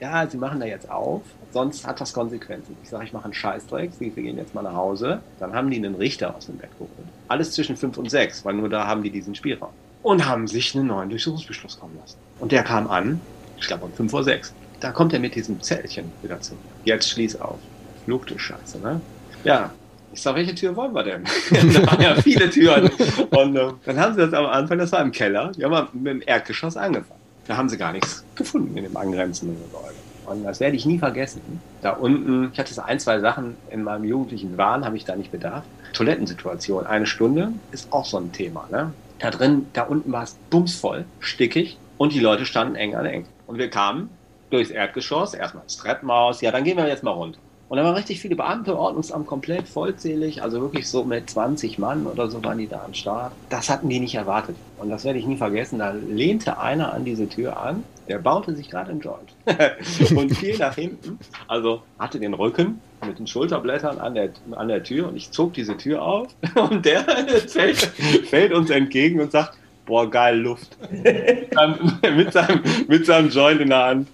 ja, sie machen da jetzt auf, sonst hat das Konsequenzen. Ich sage, ich mache einen Scheißdreck, sie gehen jetzt mal nach Hause. Dann haben die einen Richter aus dem Bett geholt. Alles zwischen 5 und 6, weil nur da haben die diesen Spielraum. Und haben sich einen neuen Durchsuchungsbeschluss kommen lassen. Und der kam an, ich glaube um 5 Uhr 6. Da kommt er mit diesem Zellchen wieder zu mir. Jetzt schließ auf. Fluchte Scheiße, ne? Ja, ich sag, welche Tür wollen wir denn? (laughs) da waren ja viele Türen. Und äh, dann haben sie das am Anfang, das war im Keller, die haben mit dem Erdgeschoss angefangen. Da haben sie gar nichts gefunden in dem angrenzenden Gebäude. Und das werde ich nie vergessen. Da unten, ich hatte so ein, zwei Sachen in meinem jugendlichen Wahn, habe ich da nicht bedacht. Toilettensituation, eine Stunde ist auch so ein Thema. Ne? Da drin, da unten war es bumsvoll, stickig und die Leute standen eng an eng. Und wir kamen durchs Erdgeschoss, erstmal ins Treppenhaus, ja, dann gehen wir jetzt mal runter. Und da waren richtig viele Beamte, Ordnungsamt komplett vollzählig, also wirklich so mit 20 Mann oder so waren die da am Start. Das hatten die nicht erwartet. Und das werde ich nie vergessen. Da lehnte einer an diese Tür an, der baute sich gerade einen Joint (laughs) und fiel nach hinten, also hatte den Rücken mit den Schulterblättern an der, an der Tür und ich zog diese Tür auf (laughs) und der (laughs) fällt, fällt uns entgegen und sagt, boah, geil Luft. mit, seinem, mit seinem Joint in der Hand.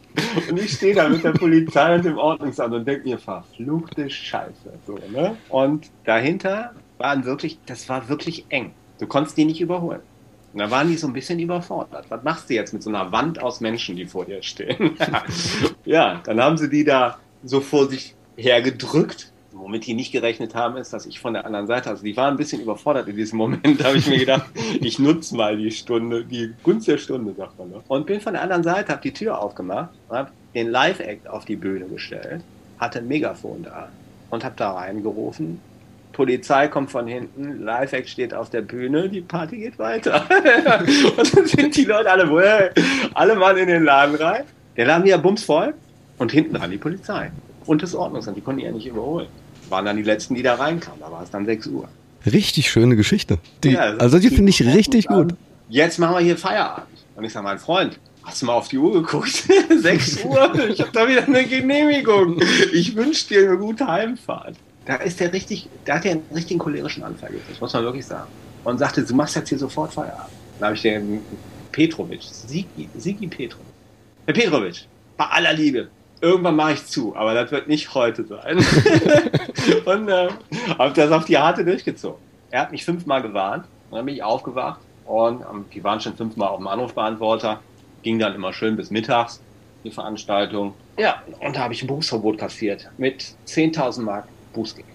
Und ich stehe da mit der Polizei und dem Ordnungsamt und denke mir, verfluchte Scheiße. So, ne? Und dahinter waren wirklich, das war wirklich eng. Du konntest die nicht überholen. Und da waren die so ein bisschen überfordert. Was machst du jetzt mit so einer Wand aus Menschen, die vor dir stehen? (laughs) ja, dann haben sie die da so vor sich hergedrückt Womit die nicht gerechnet haben, ist, dass ich von der anderen Seite, also die waren ein bisschen überfordert in diesem Moment, da (laughs) habe ich mir gedacht, ich nutze mal die Stunde, die Gunst der Stunde, sagt man. Ne? Und bin von der anderen Seite, habe die Tür aufgemacht, habe den Live-Act auf die Bühne gestellt, hatte ein Megafon da und habe da reingerufen, Polizei kommt von hinten, Live-Act steht auf der Bühne, die Party geht weiter. (laughs) und dann sind die Leute alle, alle mal in den Laden rein. Der Laden ja bumsvoll und hinten dran die Polizei und das Ordnungsamt, die konnten die ja nicht überholen waren dann die letzten, die da reinkamen. Da war es dann 6 Uhr. Richtig schöne Geschichte. Die, ja, also die finde ich richtig gut. Jetzt machen wir hier Feierabend. Und ich sage, mein Freund, hast du mal auf die Uhr geguckt? (laughs) 6 Uhr, ich habe da wieder eine Genehmigung. Ich wünsche dir eine gute Heimfahrt. Da ist der richtig, da hat er einen richtigen cholerischen Anfall gekriegt, muss man wirklich sagen. Und sagte, du machst jetzt hier sofort Feierabend. Dann habe ich den Petrovic, Sigi, Sigi Petrovic. Herr Petrovic, bei aller Liebe, irgendwann mache ich zu, aber das wird nicht heute sein. (laughs) und äh, habe das auf die harte durchgezogen. Er hat mich fünfmal gewarnt und dann bin ich aufgewacht und ähm, die waren schon fünfmal auf dem Anrufbeantworter. Ging dann immer schön bis mittags, die Veranstaltung. Ja, und da habe ich ein Berufsverbot kassiert mit 10.000 Mark Bußgeld.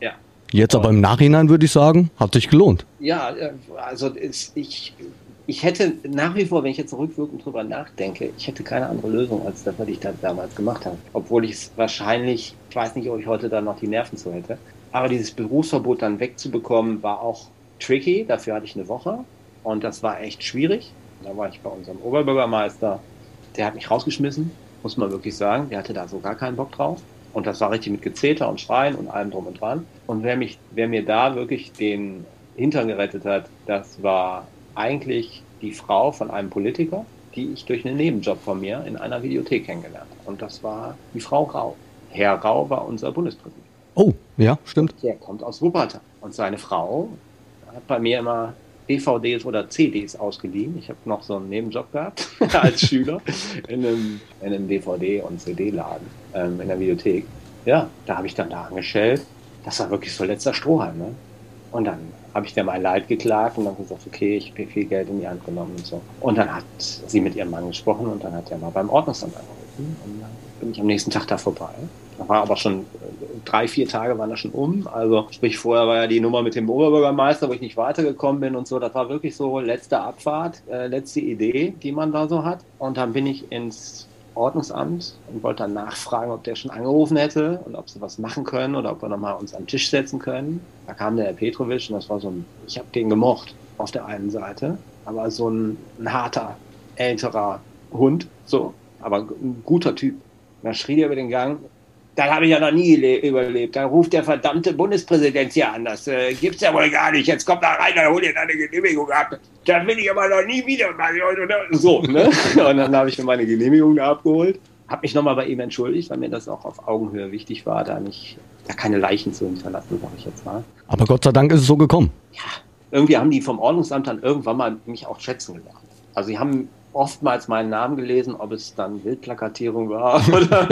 Ja. Jetzt aber im Nachhinein würde ich sagen, hat sich gelohnt. Ja, äh, also ich ich hätte nach wie vor, wenn ich jetzt rückwirkend drüber nachdenke, ich hätte keine andere Lösung als das, was ich da damals gemacht habe. Obwohl ich es wahrscheinlich, ich weiß nicht, ob ich heute da noch die Nerven zu hätte. Aber dieses Berufsverbot dann wegzubekommen, war auch tricky. Dafür hatte ich eine Woche. Und das war echt schwierig. Da war ich bei unserem Oberbürgermeister. Der hat mich rausgeschmissen, muss man wirklich sagen. Der hatte da so gar keinen Bock drauf. Und das war richtig mit Gezeter und Schreien und allem drum und dran. Und wer mich, wer mir da wirklich den Hintern gerettet hat, das war eigentlich die Frau von einem Politiker, die ich durch einen Nebenjob von mir in einer Videothek kennengelernt habe. Und das war die Frau Rau. Herr Rau war unser Bundespräsident. Oh, ja, stimmt. Der kommt aus Wuppertal. Und seine Frau hat bei mir immer DVDs oder CDs ausgeliehen. Ich habe noch so einen Nebenjob gehabt (laughs) als Schüler in einem, in einem DVD- und CD-Laden ähm, in der Videothek. Ja, da habe ich dann da angestellt. Das war wirklich so letzter Strohhalm. Ne? Und dann habe ich der mein Leid geklagt und dann gesagt, okay, ich habe viel Geld in die Hand genommen und so. Und dann hat sie mit ihrem Mann gesprochen und dann hat er mal beim Ordnungsamt angerufen und dann bin ich am nächsten Tag da vorbei. Da war aber schon äh, drei, vier Tage waren da schon um. Also sprich, vorher war ja die Nummer mit dem Oberbürgermeister, wo ich nicht weitergekommen bin und so. Das war wirklich so letzte Abfahrt, äh, letzte Idee, die man da so hat. Und dann bin ich ins Ordnungsamt und wollte dann nachfragen, ob der schon angerufen hätte und ob sie was machen können oder ob wir nochmal uns an den Tisch setzen können. Da kam der Herr Petrovic und das war so ein, ich habe den gemocht auf der einen Seite, aber so ein, ein harter, älterer Hund, so, aber ein guter Typ. Und dann schrie er über den Gang, das habe ich ja noch nie überlebt. Dann ruft der verdammte Bundespräsident hier an. Das äh, gibt's ja wohl gar nicht. Jetzt kommt da rein, dann hol dir deine Genehmigung ab. Das will ich aber noch nie wieder. So, ne? (laughs) Und dann habe ich mir meine Genehmigung abgeholt. Habe mich nochmal bei ihm entschuldigt, weil mir das auch auf Augenhöhe wichtig war, da nicht, da keine Leichen zu hinterlassen, sag ich jetzt mal. Aber Gott sei Dank ist es so gekommen. Ja, irgendwie haben die vom Ordnungsamt dann irgendwann mal mich auch schätzen gelernt. Also sie haben oftmals meinen Namen gelesen, ob es dann Wildplakatierung war (laughs) oder,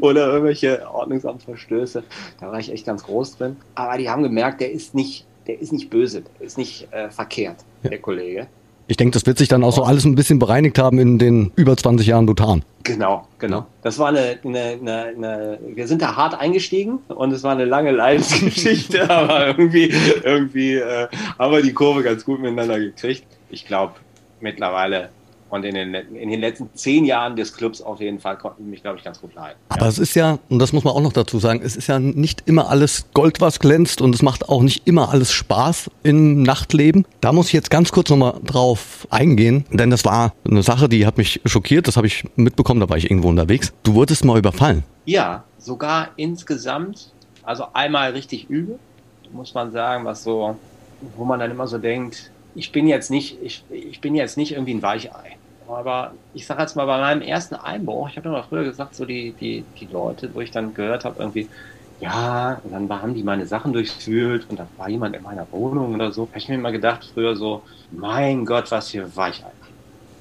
oder irgendwelche Ordnungsamtverstöße. Da war ich echt ganz groß drin. Aber die haben gemerkt, der ist nicht, der ist nicht böse, der ist nicht äh, verkehrt, der Kollege. Ich denke, das wird sich dann auch so alles ein bisschen bereinigt haben in den über 20 Jahren Dutan. Genau, genau. Das war eine, eine, eine, eine, wir sind da hart eingestiegen und es war eine lange Leidensgeschichte, (laughs) aber irgendwie, irgendwie äh, haben wir die Kurve ganz gut miteinander gekriegt. Ich glaube, mittlerweile und in den, in den letzten zehn Jahren des Clubs auf jeden Fall konnten mich, glaube ich, ganz gut leiden. Aber es ist ja, und das muss man auch noch dazu sagen, es ist ja nicht immer alles Gold, was glänzt und es macht auch nicht immer alles Spaß im Nachtleben. Da muss ich jetzt ganz kurz nochmal drauf eingehen, denn das war eine Sache, die hat mich schockiert, das habe ich mitbekommen, da war ich irgendwo unterwegs. Du wurdest mal überfallen. Ja, sogar insgesamt, also einmal richtig übel, muss man sagen, was so, wo man dann immer so denkt, ich bin jetzt nicht, ich, ich bin jetzt nicht irgendwie ein Weichei. Aber ich sage jetzt mal, bei meinem ersten Einbruch, ich habe ja mal früher gesagt, so die, die, die Leute, wo ich dann gehört habe, irgendwie, ja, und dann haben die meine Sachen durchwühlt und da war jemand in meiner Wohnung oder so. Habe ich mir immer gedacht, früher so, mein Gott, was für Weichei.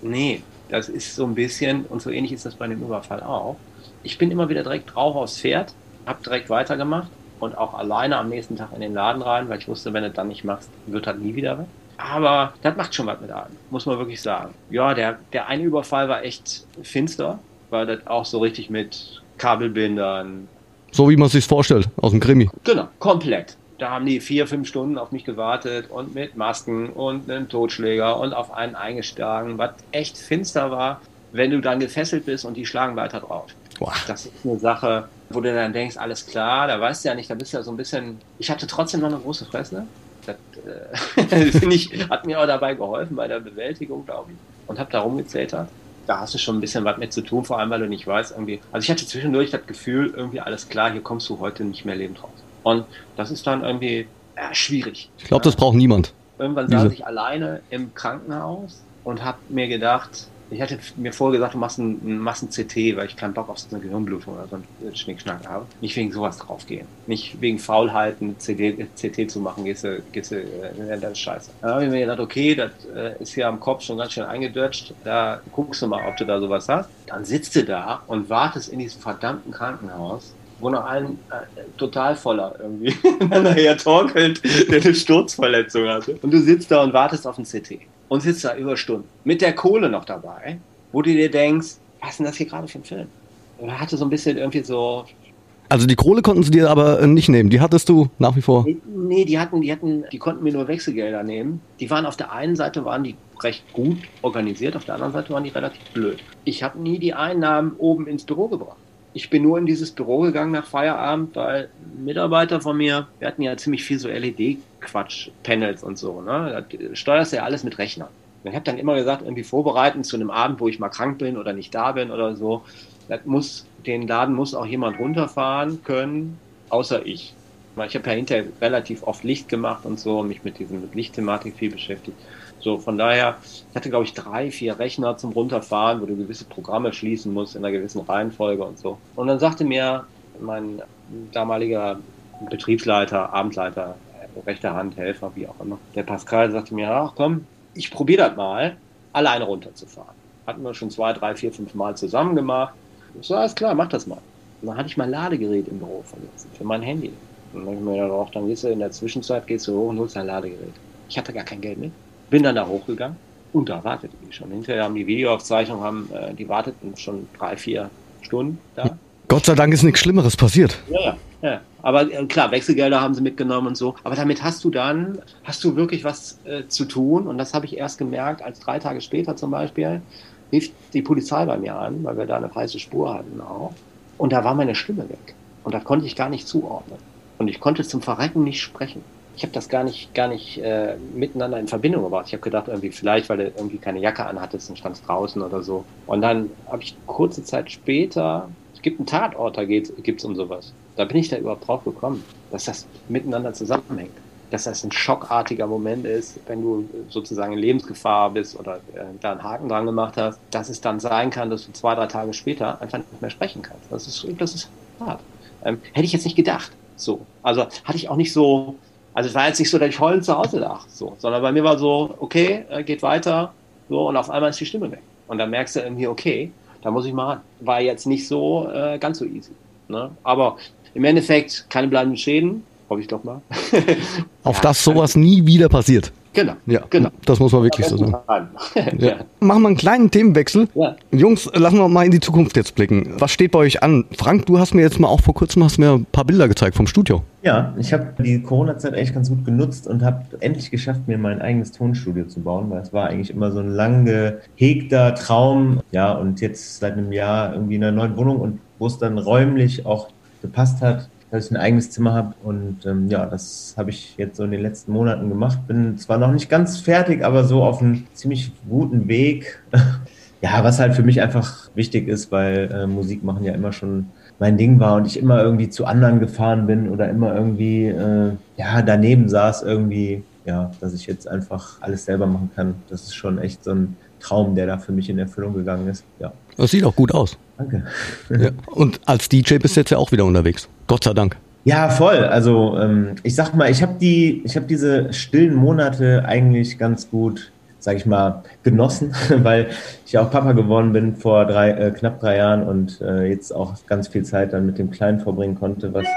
Nee, das ist so ein bisschen, und so ähnlich ist das bei dem Überfall auch. Ich bin immer wieder direkt drauf aufs Pferd, habe direkt weitergemacht und auch alleine am nächsten Tag in den Laden rein, weil ich wusste, wenn du das nicht machst, wird halt nie wieder weg. Aber das macht schon was mit einem, muss man wirklich sagen. Ja, der, der eine Überfall war echt finster, weil das auch so richtig mit Kabelbindern. So wie man es sich vorstellt, aus dem Krimi. Genau, komplett. Da haben die vier, fünf Stunden auf mich gewartet und mit Masken und einem Totschläger und auf einen eingeschlagen, was echt finster war, wenn du dann gefesselt bist und die schlagen weiter drauf. Boah. Das ist eine Sache, wo du dann denkst, alles klar, da weißt du ja nicht, da bist du ja so ein bisschen. Ich hatte trotzdem noch eine große Fresse. Das äh, (laughs) finde ich, hat mir auch dabei geholfen bei der Bewältigung, glaube ich. Und habe da rumgezetert. Da hast du schon ein bisschen was mit zu tun, vor allem weil du nicht weißt, irgendwie. Also ich hatte zwischendurch das Gefühl, irgendwie alles klar, hier kommst du heute nicht mehr lebend raus. Und das ist dann irgendwie ja, schwierig. Ich glaube, das braucht niemand. Irgendwann Diese- saß ich alleine im Krankenhaus und habe mir gedacht, ich hatte mir vorher gesagt, du machst ein, ein machst ein CT, weil ich keinen Bock auf so eine Gehirnblutung oder so einen Schnickschnack habe. Nicht wegen sowas draufgehen. Nicht wegen Faulheiten CD, CT zu machen, gehst du, gehst du, äh, das ist scheiße. Dann habe ich mir gedacht, okay, das äh, ist hier am Kopf schon ganz schön eingedutscht. Da guckst du mal, ob du da sowas hast. Dann sitzt du da und wartest in diesem verdammten Krankenhaus wo noch ein äh, total voller irgendwie (laughs) nachher torkelt, der eine Sturzverletzung hatte. Und du sitzt da und wartest auf ein CT. Und sitzt da über Stunden. Mit der Kohle noch dabei, wo du dir denkst, was ist denn das hier gerade für ein Film? Und er hatte so ein bisschen irgendwie so. Also die Kohle konnten sie dir aber äh, nicht nehmen. Die hattest du nach wie vor. Nee, die hatten, die hatten, die konnten mir nur Wechselgelder nehmen. Die waren auf der einen Seite waren die recht gut organisiert, auf der anderen Seite waren die relativ blöd. Ich habe nie die Einnahmen oben ins Büro gebracht. Ich bin nur in dieses Büro gegangen nach Feierabend, weil Mitarbeiter von mir, wir hatten ja ziemlich viel so LED-Quatsch, Panels und so, ne? Das steuerst du ja alles mit Rechnern. Ich habe dann immer gesagt, irgendwie vorbereiten zu einem Abend, wo ich mal krank bin oder nicht da bin oder so. Das muss, den Laden muss auch jemand runterfahren können, außer ich. Ich habe ja hinterher relativ oft Licht gemacht und so, mich mit diesem Lichtthematik viel beschäftigt. So, von daher, ich hatte, glaube ich, drei, vier Rechner zum Runterfahren, wo du gewisse Programme schließen musst in einer gewissen Reihenfolge und so. Und dann sagte mir mein damaliger Betriebsleiter, Abendleiter, rechter Hand, Helfer, wie auch immer, der Pascal sagte mir, ach komm, ich probiere das mal, alleine runterzufahren. Hatten wir schon zwei, drei, vier, fünf Mal zusammen gemacht. Ich so, alles klar, mach das mal. Und dann hatte ich mein Ladegerät im Büro vergessen, für mein Handy. Und dann hab ich mir gedacht, ach, dann gehst du in der Zwischenzeit, gehst du hoch und holst dein Ladegerät. Ich hatte gar kein Geld mit. Bin dann da hochgegangen und da wartete die schon. Hinterher haben die Videoaufzeichnungen, haben, äh, die warteten schon drei, vier Stunden da. Gott sei Dank ist nichts Schlimmeres passiert. Ja, ja, ja. Aber äh, klar, Wechselgelder haben sie mitgenommen und so. Aber damit hast du dann, hast du wirklich was äh, zu tun. Und das habe ich erst gemerkt, als drei Tage später zum Beispiel rief die Polizei bei mir an, weil wir da eine weiße Spur hatten auch. Und da war meine Stimme weg. Und da konnte ich gar nicht zuordnen. Und ich konnte zum Verrecken nicht sprechen. Ich habe das gar nicht, gar nicht äh, miteinander in Verbindung gebracht. Ich habe gedacht, irgendwie vielleicht, weil du irgendwie keine Jacke anhattest und standst draußen oder so. Und dann habe ich kurze Zeit später, es gibt einen Tatort, da geht es um sowas. Da bin ich da überhaupt drauf gekommen, dass das miteinander zusammenhängt. dass das ein schockartiger Moment ist, wenn du sozusagen in Lebensgefahr bist oder äh, da einen Haken dran gemacht hast, dass es dann sein kann, dass du zwei, drei Tage später einfach nicht mehr sprechen kannst. Das ist, das ist hart. Ähm, hätte ich jetzt nicht gedacht. So. Also hatte ich auch nicht so, also es war jetzt nicht so, dass ich heulend zu Hause lag, so, sondern bei mir war so, okay, äh, geht weiter, so, und auf einmal ist die Stimme weg. Und dann merkst du irgendwie, okay, da muss ich mal ran. War jetzt nicht so äh, ganz so easy. Ne? Aber im Endeffekt keine bleibenden Schäden, hoffe ich doch mal. (laughs) Auf ja, dass sowas nie wieder passiert. Genau. Ja, genau. Das muss man wirklich so sagen. (laughs) ja. Machen wir einen kleinen Themenwechsel. Ja. Jungs, lassen wir mal in die Zukunft jetzt blicken. Was steht bei euch an? Frank, du hast mir jetzt mal auch vor kurzem hast mir ein paar Bilder gezeigt vom Studio. Ja, ich habe die Corona-Zeit echt ganz gut genutzt und habe endlich geschafft, mir mein eigenes Tonstudio zu bauen, weil es war eigentlich immer so ein lang gehegter Traum. Ja, und jetzt seit einem Jahr irgendwie in einer neuen Wohnung und wo es dann räumlich auch gepasst hat, dass ich ein eigenes Zimmer habe. Und ähm, ja, das habe ich jetzt so in den letzten Monaten gemacht. Bin zwar noch nicht ganz fertig, aber so auf einem ziemlich guten Weg. (laughs) ja, was halt für mich einfach wichtig ist, weil äh, Musik machen ja immer schon mein Ding war und ich immer irgendwie zu anderen gefahren bin oder immer irgendwie äh, ja daneben saß irgendwie ja, dass ich jetzt einfach alles selber machen kann. Das ist schon echt so ein Traum, der da für mich in Erfüllung gegangen ist. Ja. Das sieht auch gut aus. Danke. Ja. Und als DJ bist du jetzt ja auch wieder unterwegs. Gott sei Dank. Ja, voll. Also ähm, ich sag mal, ich habe die, ich habe diese stillen Monate eigentlich ganz gut, sag ich mal, genossen, (laughs) weil ich ja auch Papa geworden bin vor drei, äh, knapp drei Jahren und äh, jetzt auch ganz viel Zeit dann mit dem Kleinen verbringen konnte, was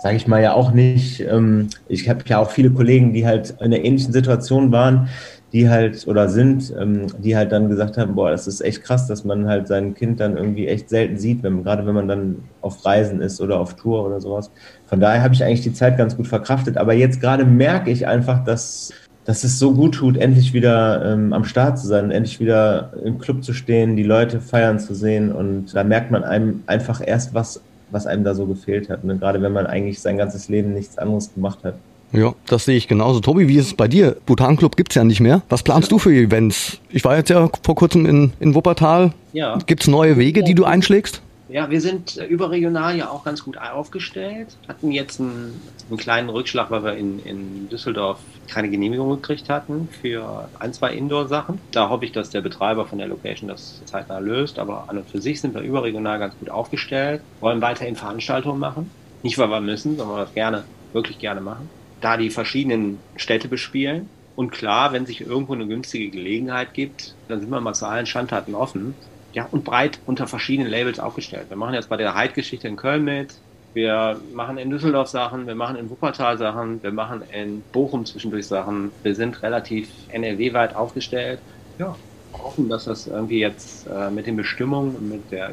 sage ich mal ja auch nicht. Ähm, ich habe ja auch viele Kollegen, die halt in einer ähnlichen Situation waren die halt oder sind, ähm, die halt dann gesagt haben, boah, das ist echt krass, dass man halt sein Kind dann irgendwie echt selten sieht, wenn, gerade wenn man dann auf Reisen ist oder auf Tour oder sowas. Von daher habe ich eigentlich die Zeit ganz gut verkraftet. Aber jetzt gerade merke ich einfach, dass, dass es so gut tut, endlich wieder ähm, am Start zu sein, endlich wieder im Club zu stehen, die Leute feiern zu sehen. Und da merkt man einem einfach erst, was, was einem da so gefehlt hat. Ne? Gerade wenn man eigentlich sein ganzes Leben nichts anderes gemacht hat. Ja, das sehe ich genauso. Tobi, wie ist es bei dir? Bhutan Club gibt's ja nicht mehr. Was planst du für Events? Ich war jetzt ja vor kurzem in, in Wuppertal. Ja. Gibt's neue Wege, die du einschlägst? Ja, wir sind überregional ja auch ganz gut aufgestellt. Hatten jetzt einen, einen kleinen Rückschlag, weil wir in, in Düsseldorf keine Genehmigung gekriegt hatten für ein, zwei Indoor-Sachen. Da hoffe ich, dass der Betreiber von der Location das zeitnah löst. Aber an und für sich sind wir überregional ganz gut aufgestellt. Wollen weiterhin Veranstaltungen machen. Nicht, weil wir müssen, sondern weil wir das gerne, wirklich gerne machen da die verschiedenen Städte bespielen. Und klar, wenn sich irgendwo eine günstige Gelegenheit gibt, dann sind wir mal zu allen Schandtaten offen. Ja, und breit unter verschiedenen Labels aufgestellt. Wir machen jetzt bei der Hyde-Geschichte in Köln mit. Wir machen in Düsseldorf Sachen, wir machen in Wuppertal Sachen, wir machen in Bochum zwischendurch Sachen. Wir sind relativ NRW-weit aufgestellt. Ja, hoffen, dass das irgendwie jetzt äh, mit den Bestimmungen und mit der, äh,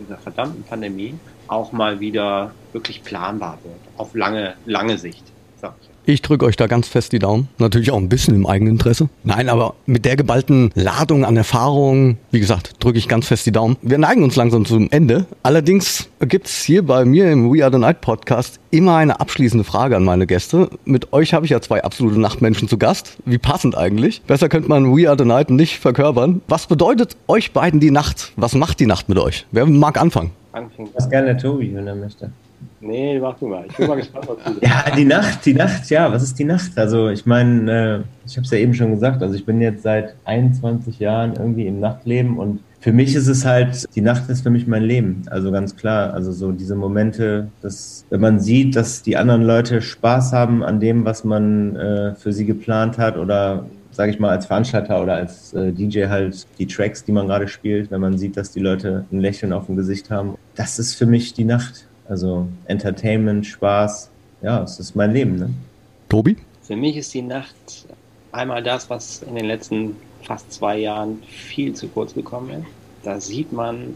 dieser verdammten Pandemie auch mal wieder wirklich planbar wird. Auf lange, lange Sicht. Ich drücke euch da ganz fest die Daumen. Natürlich auch ein bisschen im eigenen Interesse. Nein, aber mit der geballten Ladung an Erfahrung, wie gesagt, drücke ich ganz fest die Daumen. Wir neigen uns langsam zum Ende. Allerdings gibt's hier bei mir im We Are the Night Podcast immer eine abschließende Frage an meine Gäste. Mit euch habe ich ja zwei absolute Nachtmenschen zu Gast. Wie passend eigentlich. Besser könnte man We Are the Night nicht verkörpern. Was bedeutet euch beiden die Nacht? Was macht die Nacht mit euch? Wer mag anfangen? Was gerne Tobi, wenn er möchte. Nee, mach du mal. Ich bin mal gespannt, was du (laughs) Ja, die Nacht, die Nacht, ja, was ist die Nacht? Also ich meine, äh, ich habe es ja eben schon gesagt, also ich bin jetzt seit 21 Jahren irgendwie im Nachtleben und für mich ist es halt, die Nacht ist für mich mein Leben. Also ganz klar, also so diese Momente, dass wenn man sieht, dass die anderen Leute Spaß haben an dem, was man äh, für sie geplant hat oder sage ich mal, als Veranstalter oder als äh, DJ halt die Tracks, die man gerade spielt, wenn man sieht, dass die Leute ein Lächeln auf dem Gesicht haben. Das ist für mich die Nacht. Also Entertainment, Spaß, ja, es ist mein Leben. Ne? Tobi? Für mich ist die Nacht einmal das, was in den letzten fast zwei Jahren viel zu kurz gekommen ist. Da sieht man,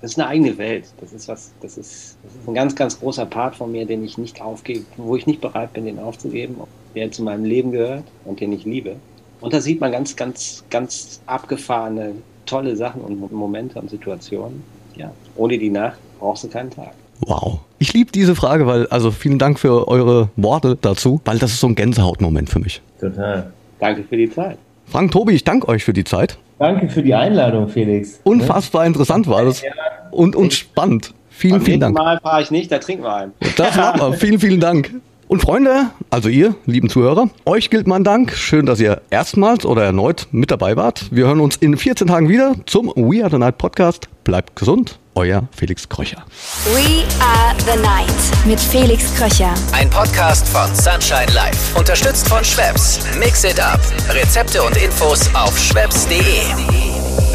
das ist eine eigene Welt. Das ist was, das ist, das ist ein ganz, ganz großer Part von mir, den ich nicht aufgebe, wo ich nicht bereit bin, den aufzugeben, der zu meinem Leben gehört und den ich liebe. Und da sieht man ganz, ganz, ganz abgefahrene, tolle Sachen und Momente und Situationen. Ja, ohne die Nacht brauchst du keinen Tag. Wow. Ich liebe diese Frage, weil, also vielen Dank für eure Worte dazu, weil das ist so ein Gänsehautmoment für mich. Total. Danke für die Zeit. Frank, Tobi, ich danke euch für die Zeit. Danke für die Einladung, Felix. Unfassbar interessant war das. Und, und spannend. Vielen, Beim vielen Dank. Mal fahre ich nicht, da trinken wir einen. Das machen wir. vielen, vielen Dank. Und Freunde, also ihr, lieben Zuhörer, euch gilt mein Dank. Schön, dass ihr erstmals oder erneut mit dabei wart. Wir hören uns in 14 Tagen wieder zum We Are the Night Podcast. Bleibt gesund, euer Felix Kröcher. We Are the Night mit Felix Kröcher. Ein Podcast von Sunshine Life. Unterstützt von Schwebs. Mix it up. Rezepte und Infos auf schwebs.de.